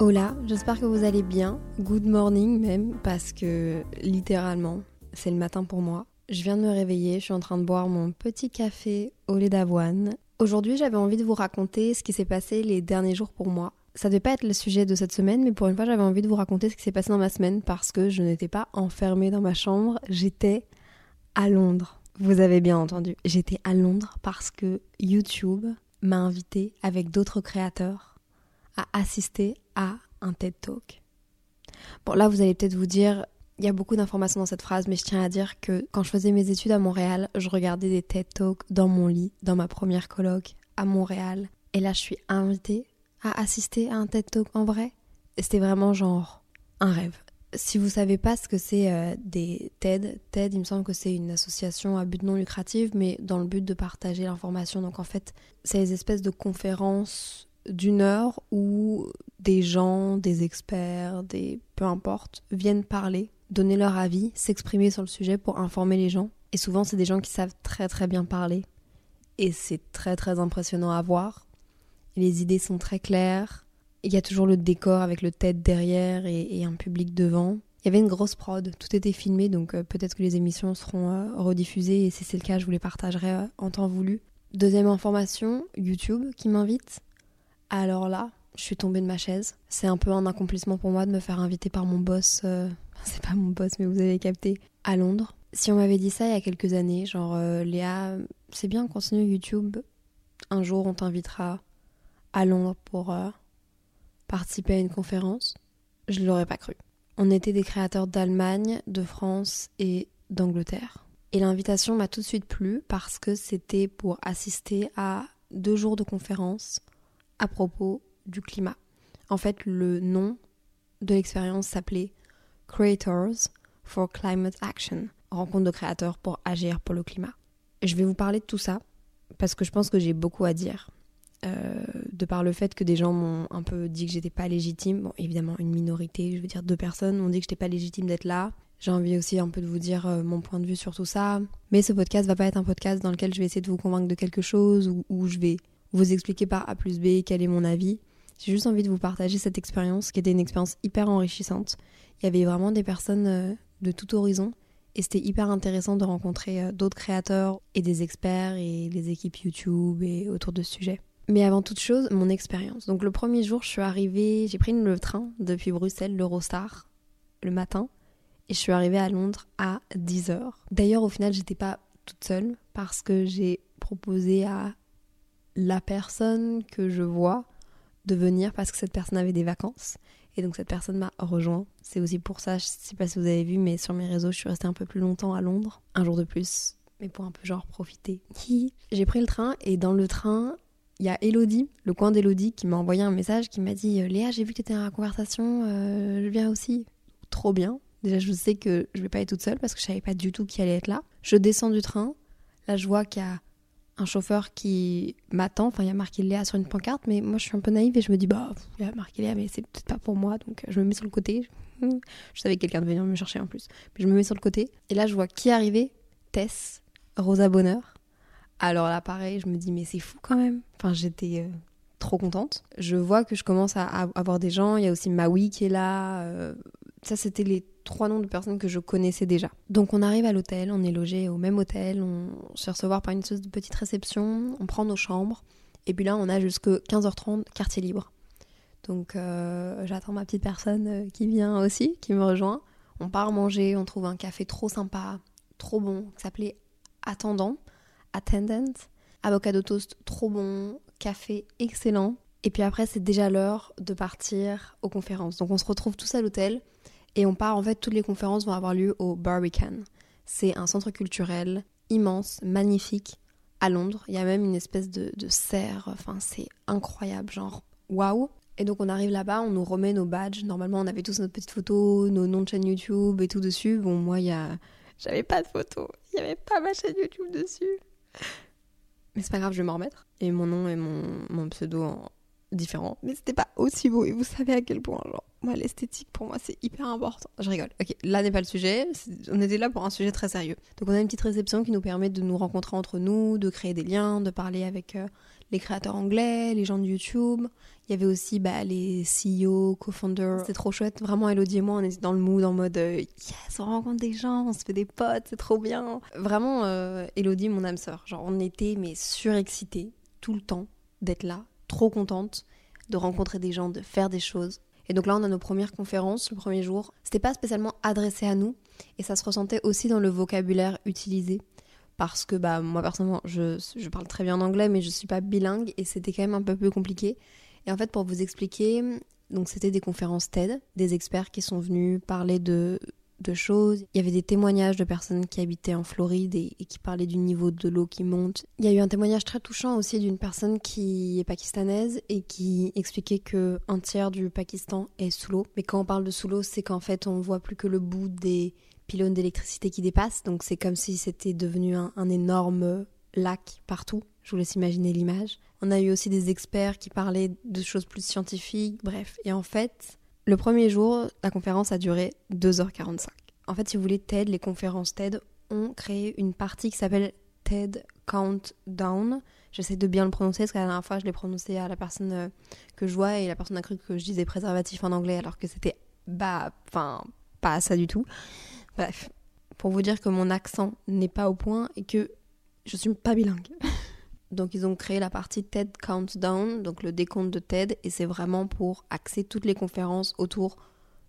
Hola, j'espère que vous allez bien. Good morning même, parce que littéralement, c'est le matin pour moi. Je viens de me réveiller, je suis en train de boire mon petit café au lait d'avoine. Aujourd'hui, j'avais envie de vous raconter ce qui s'est passé les derniers jours pour moi. Ça devait pas être le sujet de cette semaine, mais pour une fois, j'avais envie de vous raconter ce qui s'est passé dans ma semaine parce que je n'étais pas enfermée dans ma chambre, j'étais à Londres. Vous avez bien entendu, j'étais à Londres parce que YouTube m'a invité avec d'autres créateurs à assister à un TED Talk. Bon, là, vous allez peut-être vous dire, il y a beaucoup d'informations dans cette phrase, mais je tiens à dire que quand je faisais mes études à Montréal, je regardais des TED Talks dans mon lit, dans ma première colloque à Montréal. Et là, je suis invitée à assister à un TED Talk en vrai. C'était vraiment genre un rêve. Si vous savez pas ce que c'est euh, des TED, TED, il me semble que c'est une association à but non lucratif, mais dans le but de partager l'information. Donc en fait, c'est des espèces de conférences d'une heure où des gens, des experts, des peu importe, viennent parler, donner leur avis, s'exprimer sur le sujet pour informer les gens. Et souvent, c'est des gens qui savent très très bien parler. Et c'est très très impressionnant à voir. Les idées sont très claires. Il y a toujours le décor avec le tête derrière et, et un public devant. Il y avait une grosse prod, tout était filmé, donc euh, peut-être que les émissions seront euh, rediffusées et si c'est le cas, je vous les partagerai euh, en temps voulu. Deuxième information, YouTube qui m'invite. Alors là, je suis tombée de ma chaise. C'est un peu un accomplissement pour moi de me faire inviter par mon boss. euh, c'est pas mon boss, mais vous avez capté. À Londres. Si on m'avait dit ça il y a quelques années, genre euh, Léa, c'est bien, continue YouTube. Un jour, on t'invitera à Londres pour euh, participer à une conférence. Je l'aurais pas cru. On était des créateurs d'Allemagne, de France et d'Angleterre. Et l'invitation m'a tout de suite plu parce que c'était pour assister à deux jours de conférence à propos du climat. En fait, le nom de l'expérience s'appelait Creators for Climate Action, rencontre de créateurs pour agir pour le climat. Je vais vous parler de tout ça parce que je pense que j'ai beaucoup à dire. Euh, de par le fait que des gens m'ont un peu dit que j'étais pas légitime, bon évidemment une minorité, je veux dire deux personnes m'ont dit que j'étais pas légitime d'être là. J'ai envie aussi un peu de vous dire euh, mon point de vue sur tout ça. Mais ce podcast va pas être un podcast dans lequel je vais essayer de vous convaincre de quelque chose ou je vais vous expliquer par A plus B quel est mon avis. J'ai juste envie de vous partager cette expérience qui était une expérience hyper enrichissante. Il y avait vraiment des personnes euh, de tout horizon et c'était hyper intéressant de rencontrer euh, d'autres créateurs et des experts et les équipes YouTube et autour de ce sujet. Mais avant toute chose, mon expérience. Donc le premier jour, je suis arrivée, j'ai pris le train depuis Bruxelles, l'Eurostar, le matin, et je suis arrivée à Londres à 10h. D'ailleurs, au final, j'étais pas toute seule parce que j'ai proposé à la personne que je vois de venir parce que cette personne avait des vacances. Et donc cette personne m'a rejoint. C'est aussi pour ça, je sais pas si vous avez vu, mais sur mes réseaux, je suis restée un peu plus longtemps à Londres. Un jour de plus, mais pour un peu genre profiter. J'ai pris le train et dans le train, il y a Elodie, le coin d'Elodie, qui m'a envoyé un message qui m'a dit Léa, j'ai vu que tu étais dans la conversation, euh, je viens aussi. Trop bien. Déjà, je sais que je vais pas être toute seule parce que je savais pas du tout qui allait être là. Je descends du train. Là, je vois qu'il y a un chauffeur qui m'attend. Enfin, il y a marqué Léa sur une pancarte, mais moi, je suis un peu naïve et je me dis, bah, il y a marqué Léa, mais c'est peut-être pas pour moi. Donc, je me mets sur le côté. Je savais que quelqu'un devait venir me chercher en plus. Mais je me mets sur le côté. Et là, je vois qui arrivé Tess, Rosa Bonheur. Alors là, pareil, je me dis, mais c'est fou quand même. Enfin, j'étais euh, trop contente. Je vois que je commence à, à avoir des gens. Il y a aussi Maui qui est là. euh, ça, c'était les trois noms de personnes que je connaissais déjà. Donc, on arrive à l'hôtel, on est logé au même hôtel, on se recevoir par une petite réception, on prend nos chambres. Et puis là, on a jusque 15h30 quartier libre. Donc, euh, j'attends ma petite personne euh, qui vient aussi, qui me rejoint. On part manger, on trouve un café trop sympa, trop bon, qui s'appelait Attendant, Attendant. Avocado toast trop bon, café excellent. Et puis après, c'est déjà l'heure de partir aux conférences. Donc on se retrouve tous à l'hôtel et on part. En fait, toutes les conférences vont avoir lieu au Barbican. C'est un centre culturel immense, magnifique, à Londres. Il y a même une espèce de, de serre, enfin c'est incroyable, genre waouh. Et donc on arrive là-bas, on nous remet nos badges. Normalement on avait tous notre petite photo, nos noms de chaîne YouTube et tout dessus. Bon moi il y a... J'avais pas de photo, il y avait pas ma chaîne YouTube dessus. Mais c'est pas grave, je vais m'en remettre. Et mon nom et mon, mon pseudo différent. Mais c'était pas aussi beau. Et vous savez à quel point, genre, moi, l'esthétique, pour moi, c'est hyper important. Je rigole. Ok, là n'est pas le sujet. On était là pour un sujet très sérieux. Donc, on a une petite réception qui nous permet de nous rencontrer entre nous, de créer des liens, de parler avec euh, les créateurs anglais, les gens de YouTube. Il y avait aussi bah, les CEO, co-founders. C'est trop chouette. Vraiment, Elodie et moi, on était dans le mood en mode euh, yes, on rencontre des gens, on se fait des potes, c'est trop bien. Vraiment, euh, Elodie, mon âme sœur. Genre, on était mais surexcités tout le temps d'être là, trop contente de rencontrer des gens, de faire des choses. Et donc là, on a nos premières conférences le premier jour. C'était pas spécialement adressé à nous, et ça se ressentait aussi dans le vocabulaire utilisé. Parce que bah, moi, personnellement, je, je parle très bien en anglais, mais je suis pas bilingue, et c'était quand même un peu plus compliqué. Et en fait, pour vous expliquer, donc c'était des conférences TED, des experts qui sont venus parler de de choses. Il y avait des témoignages de personnes qui habitaient en Floride et, qui parlaient du niveau de l'eau qui monte. Il y a eu un témoignage très touchant aussi d'une personne qui est pakistanaise et qui expliquait que un tiers du Pakistan est sous l'eau. Mais quand on parle de sous l'eau, c'est qu'en fait on voit plus que le bout des pylônes d'électricité qui dépassent. Donc c'est comme si c'était devenu un, un énorme lac partout. Je vous laisse imaginer l'image. On a eu aussi des experts qui parlaient de choses plus scientifiques, bref. Et en fait, le premier jour, la conférence a duré 2h45. En fait, si vous voulez, TED, les conférences TED ont créé une partie qui s'appelle TED Countdown. J'essaie de bien le prononcer parce que la dernière fois, je l'ai prononcé à la personne euh, que je vois et la personne a cru que je disais préservatif en anglais alors que c'était bah, enfin, pas ça du tout. Bref, pour vous dire que mon accent n'est pas au point et que je suis pas bilingue. Donc ils ont créé la partie TED Countdown, donc le décompte de TED, et c'est vraiment pour axer toutes les conférences autour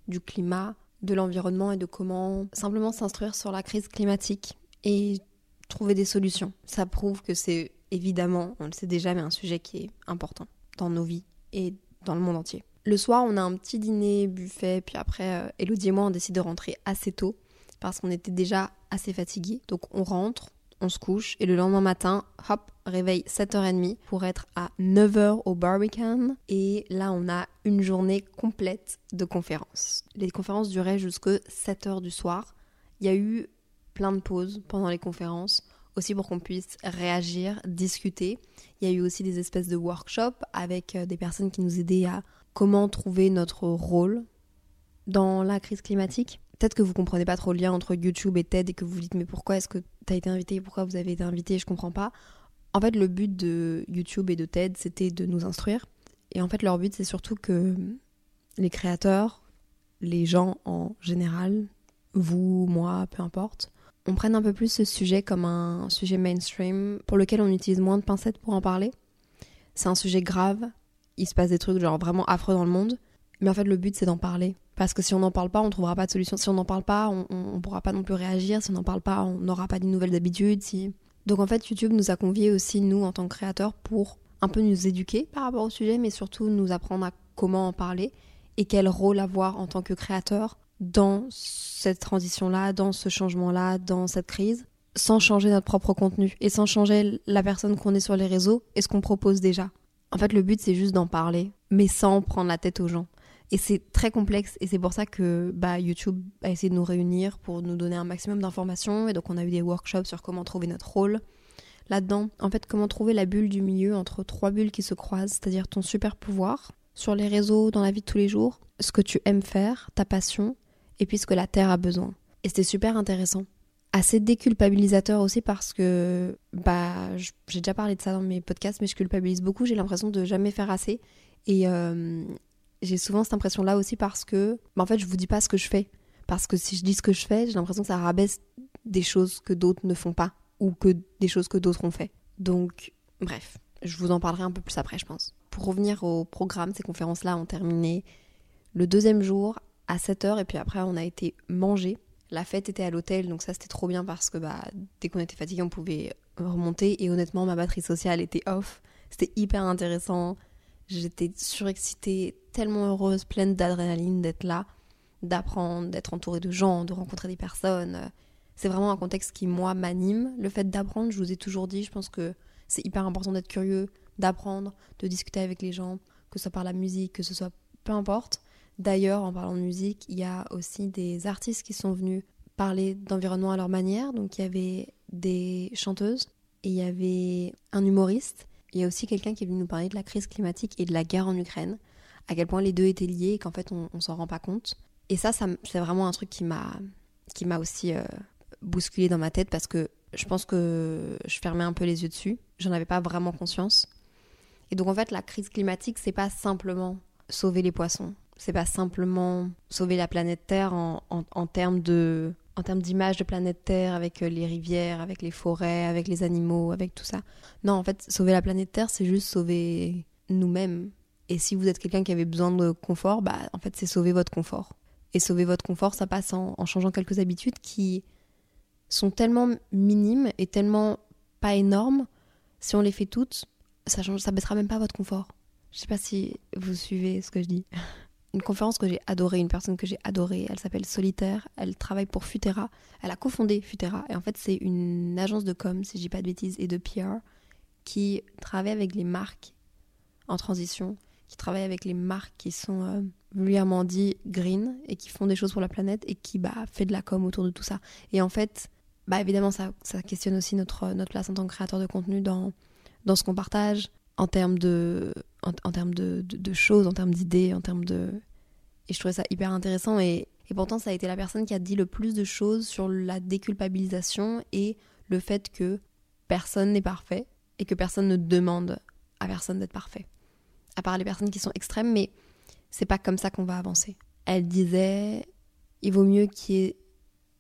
du climat, de l'environnement et de comment simplement s'instruire sur la crise climatique et trouver des solutions. Ça prouve que c'est évidemment, on le sait déjà, mais un sujet qui est important dans nos vies et dans le monde entier. Le soir, on a un petit dîner, buffet, puis après, euh, Elodie et moi, on décide de rentrer assez tôt parce qu'on était déjà assez fatigués. Donc on rentre, on se couche et le lendemain matin, hop, réveil 7h30 pour être à 9h au Barbican. Et là, on a une journée complète de conférences. Les conférences duraient jusque 7h du soir. Il y a eu plein de pauses pendant les conférences, aussi pour qu'on puisse réagir, discuter. Il y a eu aussi des espèces de workshops avec euh, des personnes qui nous aidaient à comment trouver notre rôle dans la crise climatique peut-être que vous comprenez pas trop le lien entre YouTube et TED et que vous vous dites mais pourquoi est-ce que tu as été invité, pourquoi vous avez été invité, je comprends pas. En fait, le but de YouTube et de TED, c'était de nous instruire. Et en fait, leur but, c'est surtout que les créateurs, les gens en général, vous, moi, peu importe, on prenne un peu plus ce sujet comme un sujet mainstream pour lequel on utilise moins de pincettes pour en parler. C'est un sujet grave, il se passe des trucs genre vraiment affreux dans le monde, mais en fait le but c'est d'en parler parce que si on n'en parle pas, on trouvera pas de solution. Si on n'en parle pas, on, ne pourra pas non plus réagir. Si on n'en parle pas, on n'aura pas de nouvelles habitudes. Si... Donc en fait, YouTube nous a conviés aussi, nous, en tant que créateurs, pour un peu nous éduquer par rapport au sujet, mais surtout nous apprendre à comment en parler et quel rôle avoir en tant que créateur dans cette transition-là, dans ce changement-là, dans cette crise, sans changer notre propre contenu et sans changer la personne qu'on est sur les réseaux et ce qu'on propose déjà. En fait, le but, c'est juste d'en parler, mais sans prendre la tête aux gens. Et c'est très complexe et c'est pour ça que bah, YouTube a essayé de nous réunir pour nous donner un maximum d'informations. Et donc on a eu des workshops sur comment trouver notre rôle là-dedans. En fait, comment trouver la bulle du milieu entre trois bulles qui se croisent, c'est-à-dire ton super pouvoir sur les réseaux, dans la vie de tous les jours, ce que tu aimes faire, ta passion, et puis ce que la Terre a besoin. Et c'était super intéressant. Assez déculpabilisateur aussi parce que bah j'ai déjà parlé de ça dans mes podcasts, mais je culpabilise beaucoup. J'ai l'impression de jamais faire assez. Et, euh, j'ai souvent cette impression-là aussi parce que, en fait, je vous dis pas ce que je fais. Parce que si je dis ce que je fais, j'ai l'impression que ça rabaisse des choses que d'autres ne font pas ou que des choses que d'autres ont fait. Donc, bref, je vous en parlerai un peu plus après, je pense. Pour revenir au programme, ces conférences-là ont terminé le deuxième jour à 7h et puis après on a été manger. La fête était à l'hôtel, donc ça c'était trop bien parce que bah, dès qu'on était fatigué, on pouvait remonter et honnêtement ma batterie sociale était off. C'était hyper intéressant. J'étais surexcitée, tellement heureuse, pleine d'adrénaline d'être là, d'apprendre, d'être entourée de gens, de rencontrer des personnes. c'est vraiment un contexte qui, moi, m'anime. Le fait d'apprendre, je vous ai toujours dit, je pense que c'est hyper important d'être curieux, d'apprendre, de discuter avec les gens, que ce soit par la musique, que ce soit peu importe. D'ailleurs, en parlant de musique, il y a aussi des artistes qui sont venus parler d'environnement à leur manière. Donc il y avait des chanteuses et il y avait un humoriste. Il y a aussi quelqu'un qui est venu nous parler de la crise climatique et de la guerre en Ukraine, à quel point les deux étaient liés et qu'en fait on, s'en rend pas compte. Et ça, ça c'est vraiment un truc qui m'a qui m'a aussi euh, bousculé dans ma tête parce que je pense que je fermais un peu les yeux dessus. J'en avais pas vraiment conscience. Et donc en fait, la crise climatique, c'est pas simplement sauver les poissons. C'est pas simplement sauver la planète Terre en, en, termes de en termes d'image de planète Terre avec euh, les rivières, avec les forêts, avec les animaux, avec tout ça. Non, en fait, sauver la planète Terre, c'est juste sauver nous-mêmes. Et si vous êtes quelqu'un qui avait besoin de confort, bah en fait, c'est sauver votre confort. Et sauver votre confort, ça passe en, changeant quelques habitudes qui sont tellement minimes et tellement pas énormes. Si on les fait toutes, ça change, ça baissera même pas votre confort. Je sais pas si vous suivez ce que je dis. Une conférence que j'ai adorée, une personne que j'ai adorée, elle s'appelle Solitaire, elle travaille pour Futera, elle a cofondé Futera, et en fait c'est une agence de com, si je dis pas de bêtises, et de PR, qui travaille avec les marques en transition, qui travaille avec les marques qui sont euh, vulgairement dit green, et qui font des choses pour la planète, et qui bah, fait de la com autour de tout ça. Et en fait, bah évidemment ça, ça questionne aussi notre, notre place en tant que créateur de contenu dans, dans ce qu'on partage, en termes de, en, termes de, choses, en termes d'idées, en termes de... Et je trouvais ça hyper intéressant et, et pourtant ça a été la personne qui a dit le plus de choses sur la déculpabilisation et le fait que personne n'est parfait et que personne ne demande à personne d'être parfait. À part les personnes qui sont extrêmes, mais c'est pas comme ça qu'on va avancer. Elle disait il vaut mieux qu'il y ait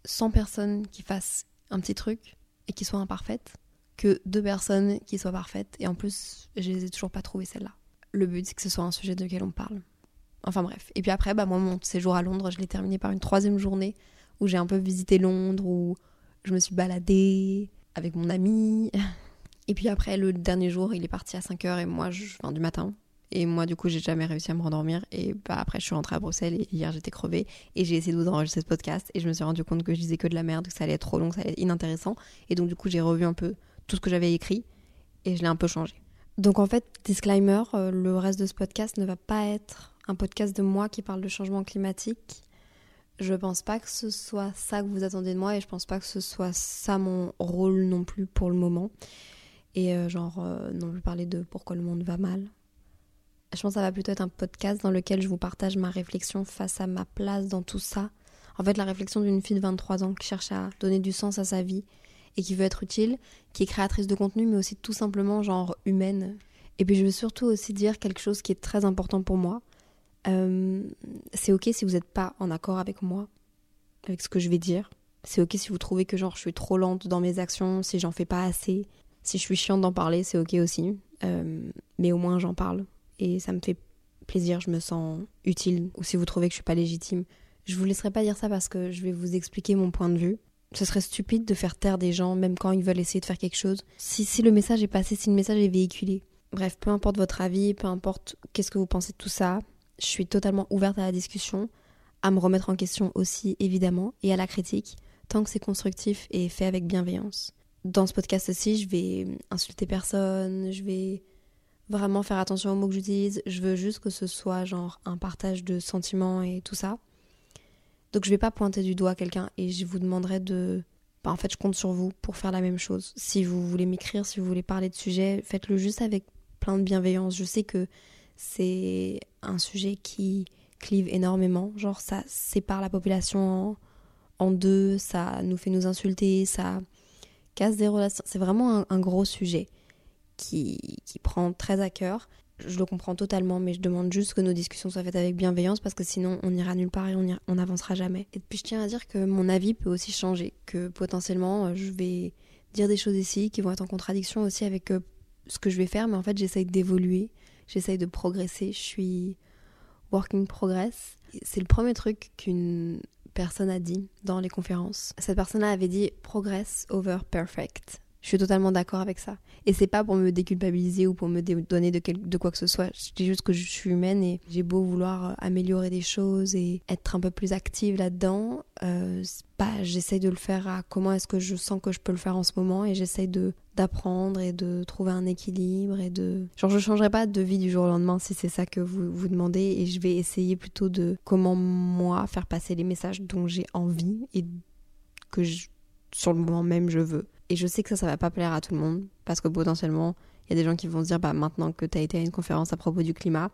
100 personnes qui fassent un petit truc et qui soient imparfaites que deux personnes qui soient parfaites. Et en plus, je les ai toujours pas trouvées celles-là. Le but, c'est que ce soit un sujet de lequel on parle. Enfin bref. Et puis après, bah, moi, mon séjour à Londres, je l'ai terminé par une troisième journée où j'ai un peu visité Londres, où je me suis baladée avec mon ami. Et puis après, le dernier jour, il est parti à 5h et moi, je, enfin, du matin. Et moi, du coup, j'ai jamais réussi à me rendormir. Et bah, après, je suis rentrée à Bruxelles et hier, j'étais crevée. Et j'ai essayé de vous enregistrer ce podcast. Et je me suis rendu compte que je disais que de la merde, que ça allait être trop long, que ça allait être inintéressant. Et donc, du coup, j'ai revu un peu tout ce que j'avais écrit et je l'ai un peu changé. Donc en fait, disclaimer, euh, le reste de ce podcast ne va pas être un podcast de moi qui parle de changement climatique. Je pense pas que ce soit ça que vous attendez de moi et je pense pas que ce soit ça mon rôle non plus pour le moment. Et euh, genre euh, non plus parler de pourquoi le monde va mal. Je pense que ça va plutôt être un podcast dans lequel je vous partage ma réflexion face à ma place dans tout ça. En fait, la réflexion d'une fille de 23 ans qui cherche à donner du sens à sa vie et qui veut être utile, qui est créatrice de contenu, mais aussi tout simplement genre humaine. Et puis je veux surtout aussi dire quelque chose qui est très important pour moi. Euh, c'est ok si vous n'êtes pas en accord avec moi, avec ce que je vais dire. C'est ok si vous trouvez que genre je suis trop lente dans mes actions, si j'en fais pas assez, si je suis chiante d'en parler, c'est ok aussi. Euh, mais au moins j'en parle et ça me fait plaisir, je me sens utile. Ou si vous trouvez que je suis pas légitime, je vous laisserai pas dire ça parce que je vais vous expliquer mon point de vue ce serait stupide de faire taire des gens, même quand ils veulent essayer de faire quelque chose. Si, si le message est passé, si le message est véhiculé. Bref, peu importe votre avis, peu importe qu'est-ce que vous pensez de tout ça, je suis totalement ouverte à la discussion, à me remettre en question aussi, évidemment, et à la critique, tant que c'est constructif et fait avec bienveillance. Dans ce podcast aussi, je vais insulter personne, je vais vraiment faire attention aux mots que j'utilise, je veux juste que ce soit genre un partage de sentiments et tout ça. Donc je vais pas pointer du doigt quelqu'un et je vous demanderai de... Bah, en fait, je compte sur vous pour faire la même chose. Si vous voulez m'écrire, si vous voulez parler de sujet, faites-le juste avec plein de bienveillance. Je sais que c'est un sujet qui clive énormément. Genre, ça sépare la population en, deux, ça nous fait nous insulter, ça casse des relations. C'est vraiment un, gros sujet qui, qui prend très à cœur je le comprends totalement, mais je demande juste que nos discussions soient faites avec bienveillance parce que sinon on n'ira nulle part et on n'avancera jamais. Et puis je tiens à dire que mon avis peut aussi changer, que potentiellement euh, je vais dire des choses ici qui vont être en contradiction aussi avec euh, ce que je vais faire, mais en fait j'essaye d'évoluer, j'essaye de progresser, je suis working progress. C'est le premier truc qu'une personne a dit dans les conférences. Cette personne-là avait dit progress over perfect. Je suis totalement d'accord avec ça. Et c'est pas pour me déculpabiliser ou pour me donner de, quoi que ce soit. Je dis juste que je suis humaine et j'ai beau vouloir euh, améliorer des choses et être un peu plus active là-dedans. Euh, j'essaye de le faire à comment est-ce que je sens que je peux le faire en ce moment et j'essaye d'apprendre et de trouver un équilibre et de genre je changerai pas de vie du jour au lendemain si c'est ça que vous vous demandez et je vais essayer plutôt de comment moi faire passer les messages dont j'ai envie et que sur le moment même je veux et je sais que ça, ça va pas plaire à tout le monde, parce que potentiellement, il y a des gens qui vont se dire, bah maintenant que tu as été à une conférence à propos du climat,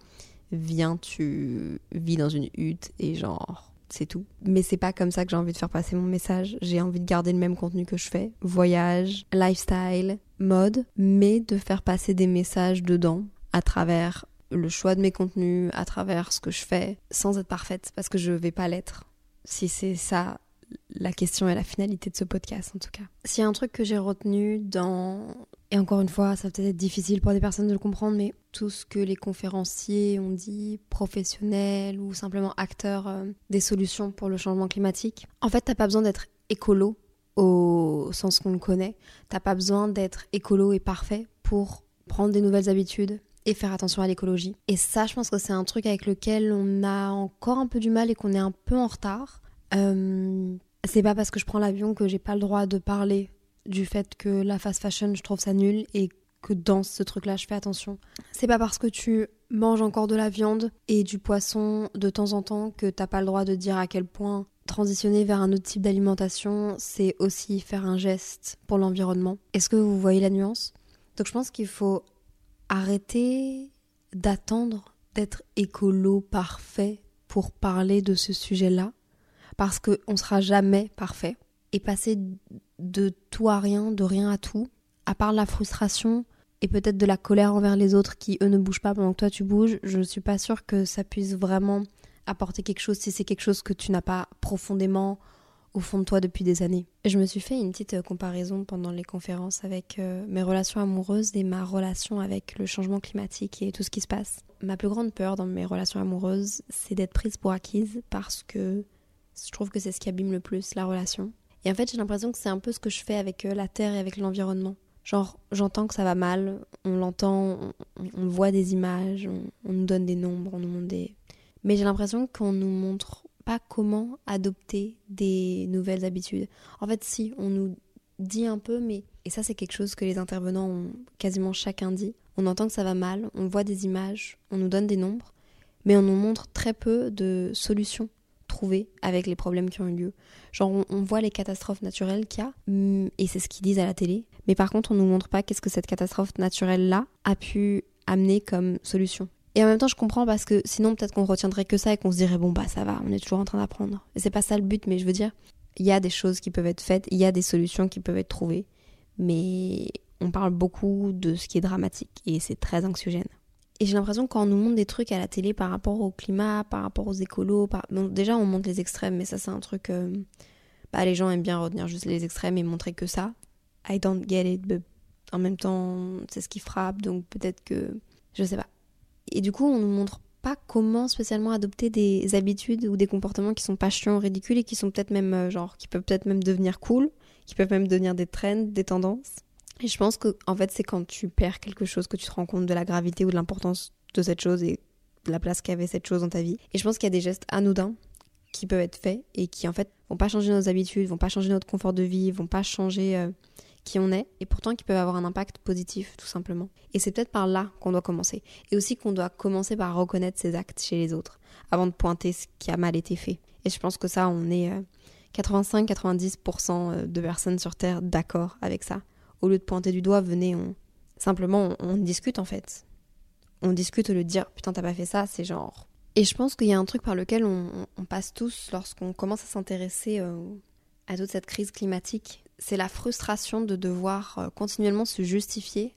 viens, tu vis dans une hutte et genre, c'est tout. Mais c'est pas comme ça que j'ai envie de faire passer mon message. J'ai envie de garder le même contenu que je fais. Voyage, lifestyle, mode, mais de faire passer des messages dedans à travers le choix de mes contenus, à travers ce que je fais, sans être parfaite, parce que je vais pas l'être. Si c'est ça la question et la finalité de ce podcast en tout cas. S'il y a un truc que j'ai retenu dans... Et encore une fois, ça peut-être être difficile pour des personnes de le comprendre, mais tout ce que les conférenciers ont dit, professionnels ou simplement acteurs euh, des solutions pour le changement climatique, en fait, t'as pas besoin d'être écolo au sens qu'on le connaît. T'as pas besoin d'être écolo et parfait pour prendre des nouvelles habitudes et faire attention à l'écologie. Et ça, je pense que c'est un truc avec lequel on a encore un peu du mal et qu'on est un peu en retard. Euh, c'est pas parce que je prends l'avion que j'ai pas le droit de parler du fait que la fast fashion, je trouve ça nul et que dans ce truc-là, je fais attention. C'est pas parce que tu manges encore de la viande et du poisson de temps en temps que t'as pas le droit de dire à quel point transitionner vers un autre type d'alimentation, c'est aussi faire un geste pour l'environnement. Est-ce que vous voyez la nuance? Donc je pense qu'il faut arrêter d'attendre d'être écolo parfait pour parler de ce sujet-là parce qu'on ne sera jamais parfait. Et passer de tout à rien, de rien à tout, à part la frustration et peut-être de la colère envers les autres qui, eux, ne bougent pas pendant que toi tu bouges, je ne suis pas sûre que ça puisse vraiment apporter quelque chose si c'est quelque chose que tu n'as pas profondément au fond de toi depuis des années. Je me suis fait une petite euh, comparaison pendant les conférences avec euh, mes relations amoureuses et ma relation avec le changement climatique et tout ce qui se passe. Ma plus grande peur dans mes relations amoureuses, c'est d'être prise pour acquise parce que je trouve que c'est ce qui abîme le plus la relation. Et en fait, j'ai l'impression que c'est un peu ce que je fais avec euh, la terre et avec l'environnement. Genre, j'entends que ça va mal, on l'entend, on, voit des images, on, nous donne des nombres, on nous montre des. Mais j'ai l'impression qu'on nous montre pas comment adopter des nouvelles habitudes. En fait, si, on nous dit un peu, mais. Et ça, c'est quelque chose que les intervenants ont quasiment chacun dit. On entend que ça va mal, on voit des images, on nous donne des nombres, mais on nous montre très peu de solutions avec les problèmes qui ont eu lieu. Genre, on, voit les catastrophes naturelles qu'il y a, mm, et c'est ce qu'ils disent à la télé, mais par contre, on nous montre pas qu'est-ce que cette catastrophe naturelle-là a pu amener comme solution. Et en même temps, je comprends parce que sinon, peut-être qu'on retiendrait que ça et qu'on se dirait, bon, bah ça va, on est toujours en train d'apprendre. Et c'est pas ça le but, mais je veux dire, il y a des choses qui peuvent être faites, il y a des solutions qui peuvent être trouvées, mais on parle beaucoup de ce qui est dramatique et c'est très anxiogène. Et j'ai l'impression que quand on nous montre des trucs à la télé par rapport au climat, par rapport aux écolos, déjà on montre les extrêmes, mais ça c'est un truc... Euh, bah, les gens aiment bien retenir juste les extrêmes et montrer que ça. I don't get it, but en même temps c'est ce qui frappe, donc peut-être que... Je sais pas. Et du coup on nous montre pas comment spécialement adopter des habitudes ou des comportements qui sont pas chiants, ridicules et qui sont peut-être même euh, genre, qui peuvent peut-être même devenir cool, qui peuvent même devenir des trends, des tendances. Et je pense que en fait c'est quand tu perds quelque chose que tu te rends compte de la gravité ou de l'importance de cette chose et de la place qu'avait cette chose dans ta vie. Et je pense qu'il y a des gestes anodins qui peuvent être faits et qui en fait vont pas changer nos habitudes, vont pas changer notre confort de vie, vont pas changer euh, qui on est et pourtant qui peuvent avoir un impact positif tout simplement. Et c'est peut-être par là qu'on doit commencer. Et aussi qu'on doit commencer par reconnaître ses actes chez les autres avant de pointer ce qui a mal été fait. Et je pense que ça on est 85-90% euh, de personnes sur Terre d'accord avec ça au lieu de pointer du doigt, venez, on... simplement on, discute en fait. On discute au lieu de dire putain t'as pas fait ça, c'est genre. Et je pense qu'il y a un truc par lequel on, passe tous lorsqu'on commence à s'intéresser euh, à toute cette crise climatique, c'est la frustration de devoir euh, continuellement se justifier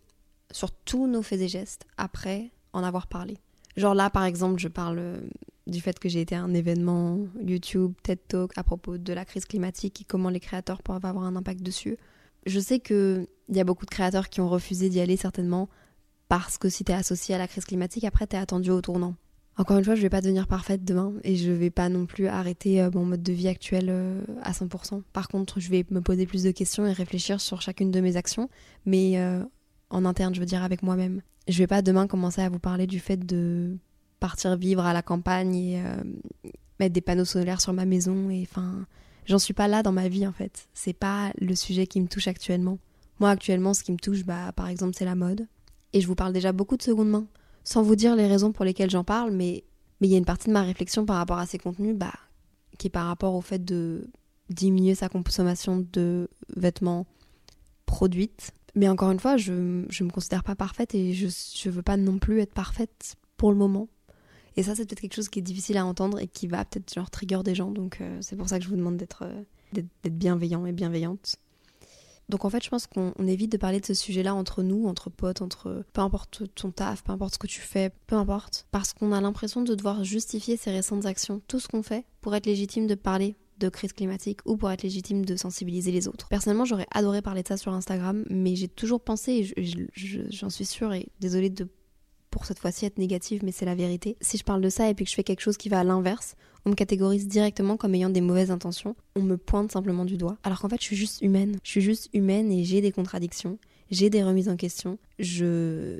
sur tous nos faits et gestes après en avoir parlé. Genre là par exemple je parle euh, du fait que j'ai été à un événement YouTube, TED Talk à propos de la crise climatique et comment les créateurs peuvent avoir un impact dessus je sais qu'il y a beaucoup de créateurs qui ont refusé d'y aller certainement parce que si t'es associé à la crise climatique, après t'es attendu au tournant. Encore une fois, je vais pas devenir parfaite demain et je vais pas non plus arrêter euh, mon mode de vie actuel euh, à 100%. Par contre, je vais me poser plus de questions et réfléchir sur chacune de mes actions, mais euh, en interne, je veux dire avec moi-même. Je vais pas demain commencer à vous parler du fait de partir vivre à la campagne et mettre des panneaux solaires sur ma maison et enfin, j'en suis pas là dans ma vie en fait. C'est pas le sujet qui me touche actuellement. Moi actuellement, ce qui me touche, bah par exemple, c'est la mode. Et je vous parle déjà beaucoup de seconde main sans vous dire les raisons pour lesquelles j'en parle, mais mais il y a une partie de ma réflexion par rapport à ces contenus, bah, qui est par rapport au fait de diminuer sa consommation de vêtements produites. Mais encore une fois, je ne me considère pas parfaite et je ne veux pas non plus être parfaite pour le moment. Et ça, c'est peut-être quelque chose qui est difficile à entendre et qui va peut-être genre trigger des gens. Donc euh, c'est pour ça que je vous demande d'être euh, bienveillant et bienveillante. Donc en fait, je pense qu'on évite de parler de ce sujet-là entre nous, entre potes, entre peu importe ton taf, peu importe ce que tu fais, peu importe, parce qu'on a l'impression de devoir justifier ses récentes actions, tout ce qu'on fait, pour être légitime de parler de crise climatique ou pour être légitime de sensibiliser les autres. Personnellement, j'aurais adoré parler de ça sur Instagram, mais j'ai toujours pensé, et j'en suis sûre, et désolée de pour cette fois-ci être négative, mais c'est la vérité. Si je parle de ça et puis que je fais quelque chose qui va à l'inverse, on me catégorise directement comme ayant des mauvaises intentions, on me pointe simplement du doigt. Alors qu'en fait, je suis juste humaine. Je suis juste humaine et j'ai des contradictions, j'ai des remises en question. Je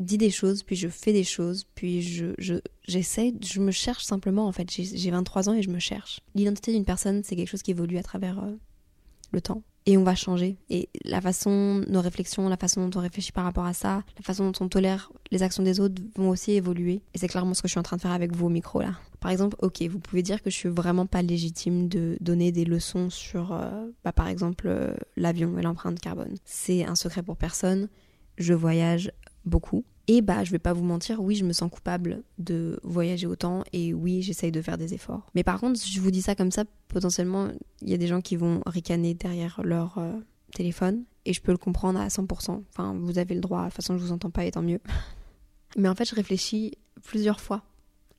dis des choses, puis je fais des choses, puis je, je j'essaie, je me cherche simplement en fait. J'ai 23 ans et je me cherche. L'identité d'une personne, c'est quelque chose qui évolue à travers euh, le temps et on va changer. Et la façon, nos réflexions, la façon dont on réfléchit par rapport à ça, la façon dont on tolère les actions des autres vont aussi évoluer. Et c'est clairement ce que je suis en train de faire avec vous au micro là. Par exemple, ok, vous pouvez dire que je suis vraiment pas légitime de donner des leçons sur, euh, bah, par exemple, euh, l'avion et l'empreinte carbone. C'est un secret pour personne. Je voyage beaucoup. Et bah, je vais pas vous mentir, oui, je me sens coupable de voyager autant et oui, j'essaye de faire des efforts. Mais par contre, je vous dis ça comme ça, potentiellement, il y a des gens qui vont ricaner derrière leur euh, téléphone et je peux le comprendre à 100%. Enfin, vous avez le droit, de toute façon, je vous entends pas et tant mieux. Mais en fait, je réfléchis plusieurs fois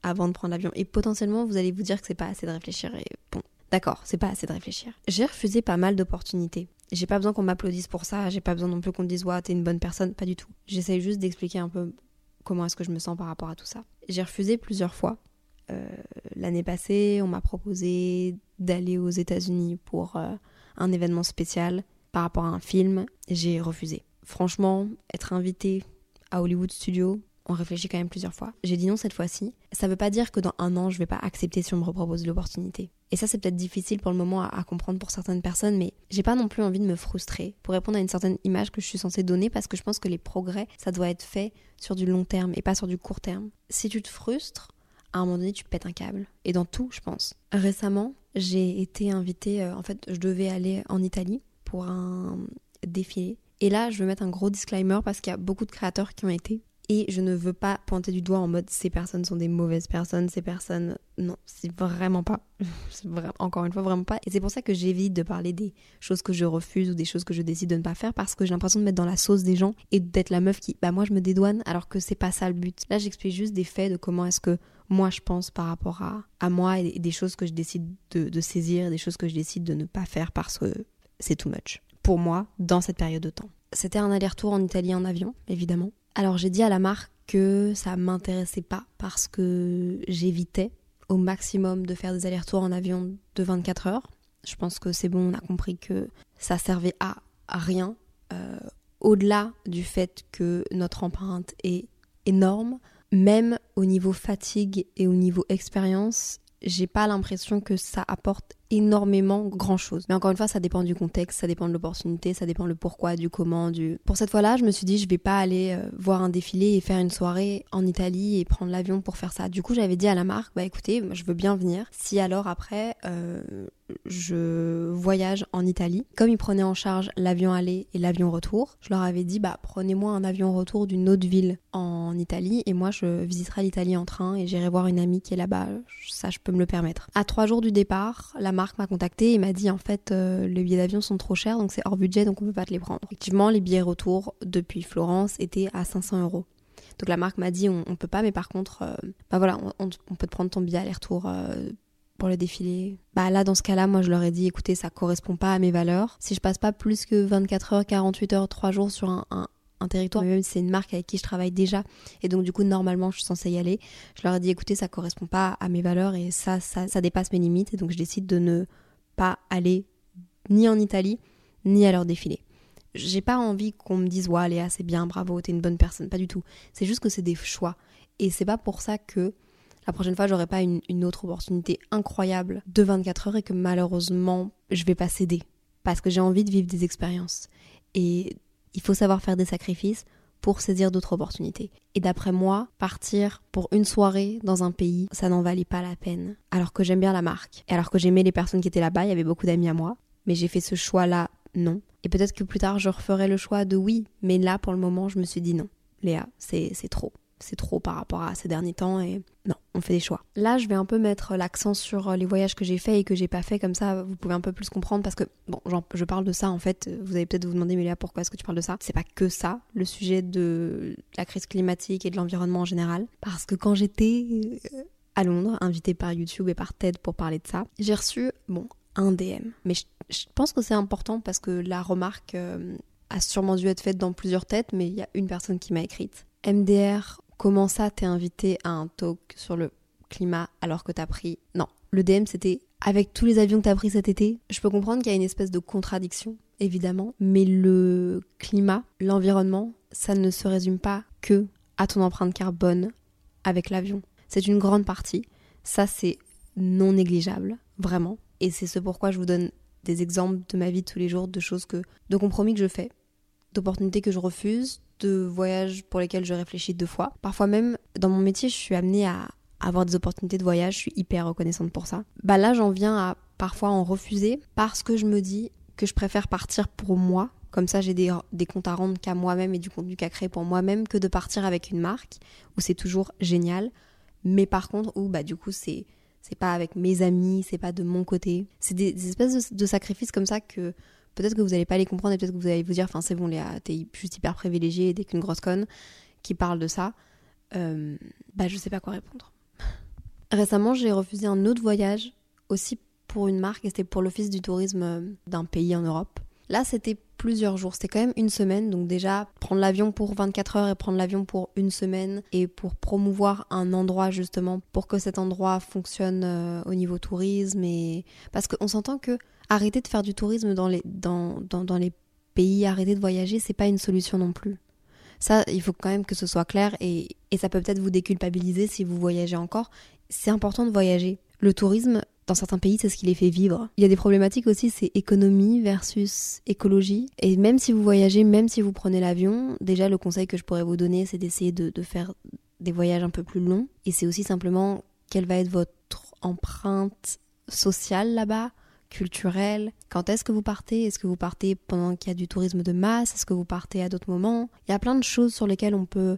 avant de prendre l'avion et potentiellement, vous allez vous dire que c'est pas assez de réfléchir et bon, d'accord, c'est pas assez de réfléchir. J'ai refusé pas mal d'opportunités j'ai pas besoin qu'on m'applaudisse pour ça, j'ai pas besoin non plus qu'on dise ouais, t'es une bonne personne, pas du tout. J'essaye juste d'expliquer un peu comment est-ce que je me sens par rapport à tout ça. J'ai refusé plusieurs fois. Euh, l'année passée, on m'a proposé d'aller aux États-Unis pour euh, un événement spécial par rapport à un film. J'ai refusé. Franchement, être invité à Hollywood Studio, on réfléchit quand même plusieurs fois. J'ai dit non cette fois-ci. Ça veut pas dire que dans un an, je vais pas accepter si on me repropose l'opportunité. Et ça, c'est peut-être difficile pour le moment à, comprendre pour certaines personnes, mais j'ai pas non plus envie de me frustrer pour répondre à une certaine image que je suis censée donner parce que je pense que les progrès, ça doit être fait sur du long terme et pas sur du court terme. Si tu te frustres, à un moment donné, tu pètes un câble. Et dans tout, je pense. Récemment, j'ai été invitée, euh, en fait, je devais aller en Italie pour un défilé. Et là, je veux mettre un gros disclaimer parce qu'il y a beaucoup de créateurs qui ont été. Et je ne veux pas pointer du doigt en mode ces personnes sont des mauvaises personnes, ces personnes. Non, c'est vraiment pas. Vraiment, encore une fois, vraiment pas. Et c'est pour ça que j'évite de parler des choses que je refuse ou des choses que je décide de ne pas faire parce que j'ai l'impression de mettre dans la sauce des gens et d'être la meuf qui, bah moi je me dédouane alors que c'est pas ça le but. Là, j'explique juste des faits de comment est-ce que moi je pense par rapport à, à moi et des choses que je décide de, de saisir, des choses que je décide de ne pas faire parce que c'est too much. Pour moi, dans cette période de temps. C'était un aller-retour en Italie en avion, évidemment. Alors j'ai dit à la marque que ça m'intéressait pas parce que j'évitais au maximum de faire des allers-retours en avion de 24 heures. Je pense que c'est bon, on a compris que ça servait à, rien. Euh, au-delà du fait que notre empreinte est énorme, même au niveau fatigue et au niveau expérience, j'ai pas l'impression que ça apporte énormément grand chose. Mais encore une fois, ça dépend du contexte, ça dépend de l'opportunité, ça dépend le pourquoi, du comment, du. Pour cette fois-là, je me suis dit, je vais pas aller euh, voir un défilé et faire une soirée en Italie et prendre l'avion pour faire ça. Du coup, j'avais dit à la marque, bah écoutez, je veux bien venir. Si alors après, euh, je voyage en Italie. Comme ils prenaient en charge l'avion aller et l'avion retour, je leur avais dit bah prenez-moi un avion retour d'une autre ville en Italie et moi je visiterai l'Italie en train et j'irai voir une amie qui est là-bas. Ça je peux me le permettre. À trois jours du départ, la marque m'a contacté et m'a dit en fait euh, les billets d'avion sont trop chers donc c'est hors budget donc on peut pas te les prendre. Effectivement les billets retour depuis Florence étaient à 500 euros. Donc la marque m'a dit on, peut pas mais par contre euh, bah voilà on, peut te prendre ton billet aller-retour euh, pour le défilé. Bah là, dans ce cas-là, moi, je leur ai dit, écoutez, ça correspond pas à mes valeurs. Si je passe pas plus que 24 heures, 48 heures, 3 jours sur un territoire, même si c'est une marque avec qui je travaille déjà, et donc du coup normalement je suis censée y aller, je leur ai dit écoutez ça correspond pas à mes valeurs et ça, ça, ça dépasse mes limites, et donc je décide de ne pas aller ni en Italie, ni à leur défilé. J'ai pas envie qu'on me dise ouais Léa c'est bien, bravo, t'es une bonne personne, pas du tout. C'est juste que c'est des choix. Et c'est pas pour ça que la prochaine fois j'aurai pas une, une, autre opportunité incroyable de 24 heures et que malheureusement je vais pas céder. Parce que j'ai envie de vivre des expériences. Et il faut savoir faire des sacrifices pour saisir d'autres opportunités. Et d'après moi, partir pour une soirée dans un pays, ça n'en valait pas la peine. Alors que j'aime bien la marque. Et alors que j'aimais les personnes qui étaient là-bas, il y avait beaucoup d'amis à moi. Mais j'ai fait ce choix-là, non. Et peut-être que plus tard, je referai le choix de oui. Mais là, pour le moment, je me suis dit non. Léa, c'est trop c'est trop par rapport à ces derniers temps et non, on fait des choix. Là, je vais un peu mettre l'accent sur euh, les voyages que j'ai faits et que j'ai pas fait comme ça, vous pouvez un peu plus comprendre parce que bon, je parle de ça en fait, vous allez peut-être vous demander mais pourquoi est-ce que tu parles de ça? C'est pas que ça, le sujet de la crise climatique et de l'environnement en général parce que quand j'étais euh, à Londres, invitée par YouTube et par TED pour parler de ça, j'ai reçu bon, un DM. Mais je, pense que c'est important parce que la remarque euh, a sûrement dû être faite dans plusieurs têtes, mais il y a une personne qui m'a écrite. MDR Comment ça, t'es invité à un talk sur le climat alors que t'as pris? Non, le DM c'était avec tous les avions que t'as pris cet été. Je peux comprendre qu'il y a une espèce de contradiction, évidemment, mais le climat, l'environnement, ça ne se résume pas que à ton empreinte carbone avec l'avion. C'est une grande partie. Ça, c'est non négligeable, vraiment. Et c'est ce pourquoi je vous donne des exemples de ma vie tous les jours, de choses que. de compromis que je fais, d'opportunités que je refuse, de voyages pour lesquels je réfléchis deux fois. Parfois même, dans mon métier, je suis amenée à avoir des opportunités de voyage, je suis hyper reconnaissante pour ça. Bah là, j'en viens à parfois en refuser parce que je me dis que je préfère partir pour moi. Comme ça, j'ai des, des comptes à rendre qu'à moi-même et du contenu qu'à créer pour moi-même que de partir avec une marque où c'est toujours génial. Mais par contre, où bah du coup, c'est c'est pas avec mes amis, c'est pas de mon côté. C'est des, espèces de, de sacrifices comme ça que peut-être que vous n'allez pas les comprendre et peut-être que vous allez vous dire, enfin c'est bon Léa, t'es juste hyper privilégiée dès qu'une grosse conne qui parle de ça, euh, bah je sais pas quoi répondre. Récemment j'ai refusé un autre voyage aussi pour une marque et c'était pour l'office du tourisme euh, d'un pays en Europe. Là c'était plusieurs jours, c'était quand même une semaine, donc déjà prendre l'avion pour 24 heures et prendre l'avion pour une semaine et pour promouvoir un endroit justement pour que cet endroit fonctionne euh, au niveau tourisme et parce qu'on s'entend que arrêter de faire du tourisme dans les, dans, dans, les pays, arrêter de voyager, c'est pas une solution non plus. Ça, il faut quand même que ce soit clair et, et ça peut peut-être vous déculpabiliser si vous voyagez encore. C'est important de voyager. Le tourisme, dans certains pays, c'est ce qui les fait vivre. Il y a des problématiques aussi, c'est économie versus écologie. Et même si vous voyagez, même si vous prenez l'avion, déjà le conseil que je pourrais vous donner, c'est d'essayer de, de faire des voyages un peu plus longs. Et c'est aussi simplement quelle va être votre empreinte sociale là-bas, culturel Quand est-ce que vous partez? Est-ce que vous partez pendant qu'il y a du tourisme de masse? Est-ce que vous partez à d'autres moments? Il y a plein de choses sur lesquelles on peut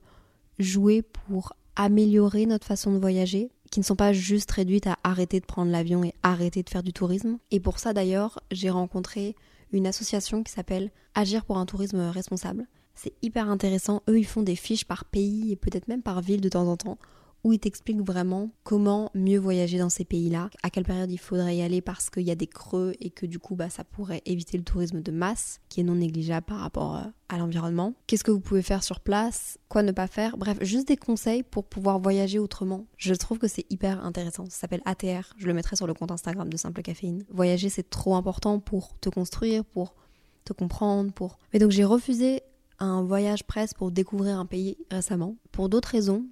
jouer pour améliorer notre façon de voyager, qui ne sont pas juste réduites à arrêter de prendre l'avion et arrêter de faire du tourisme. Et pour ça d'ailleurs, j'ai rencontré une association qui s'appelle Agir pour un tourisme responsable. C'est hyper intéressant. Eux, ils font des fiches par pays et peut-être même par ville de temps en temps où il t'explique vraiment comment mieux voyager dans ces pays-là, à quelle période il faudrait y aller parce qu'il y a des creux et que du coup bah, ça pourrait éviter le tourisme de masse qui est non négligeable par rapport euh, à l'environnement. Qu'est-ce que vous pouvez faire sur place, quoi ne pas faire, bref, juste des conseils pour pouvoir voyager autrement. Je trouve que c'est hyper intéressant. Ça s'appelle ATR, je le mettrai sur le compte Instagram de Simple Caféine. Voyager c'est trop important pour te construire, pour te comprendre, pour... Mais donc j'ai refusé un voyage presse pour découvrir un pays récemment, pour d'autres raisons,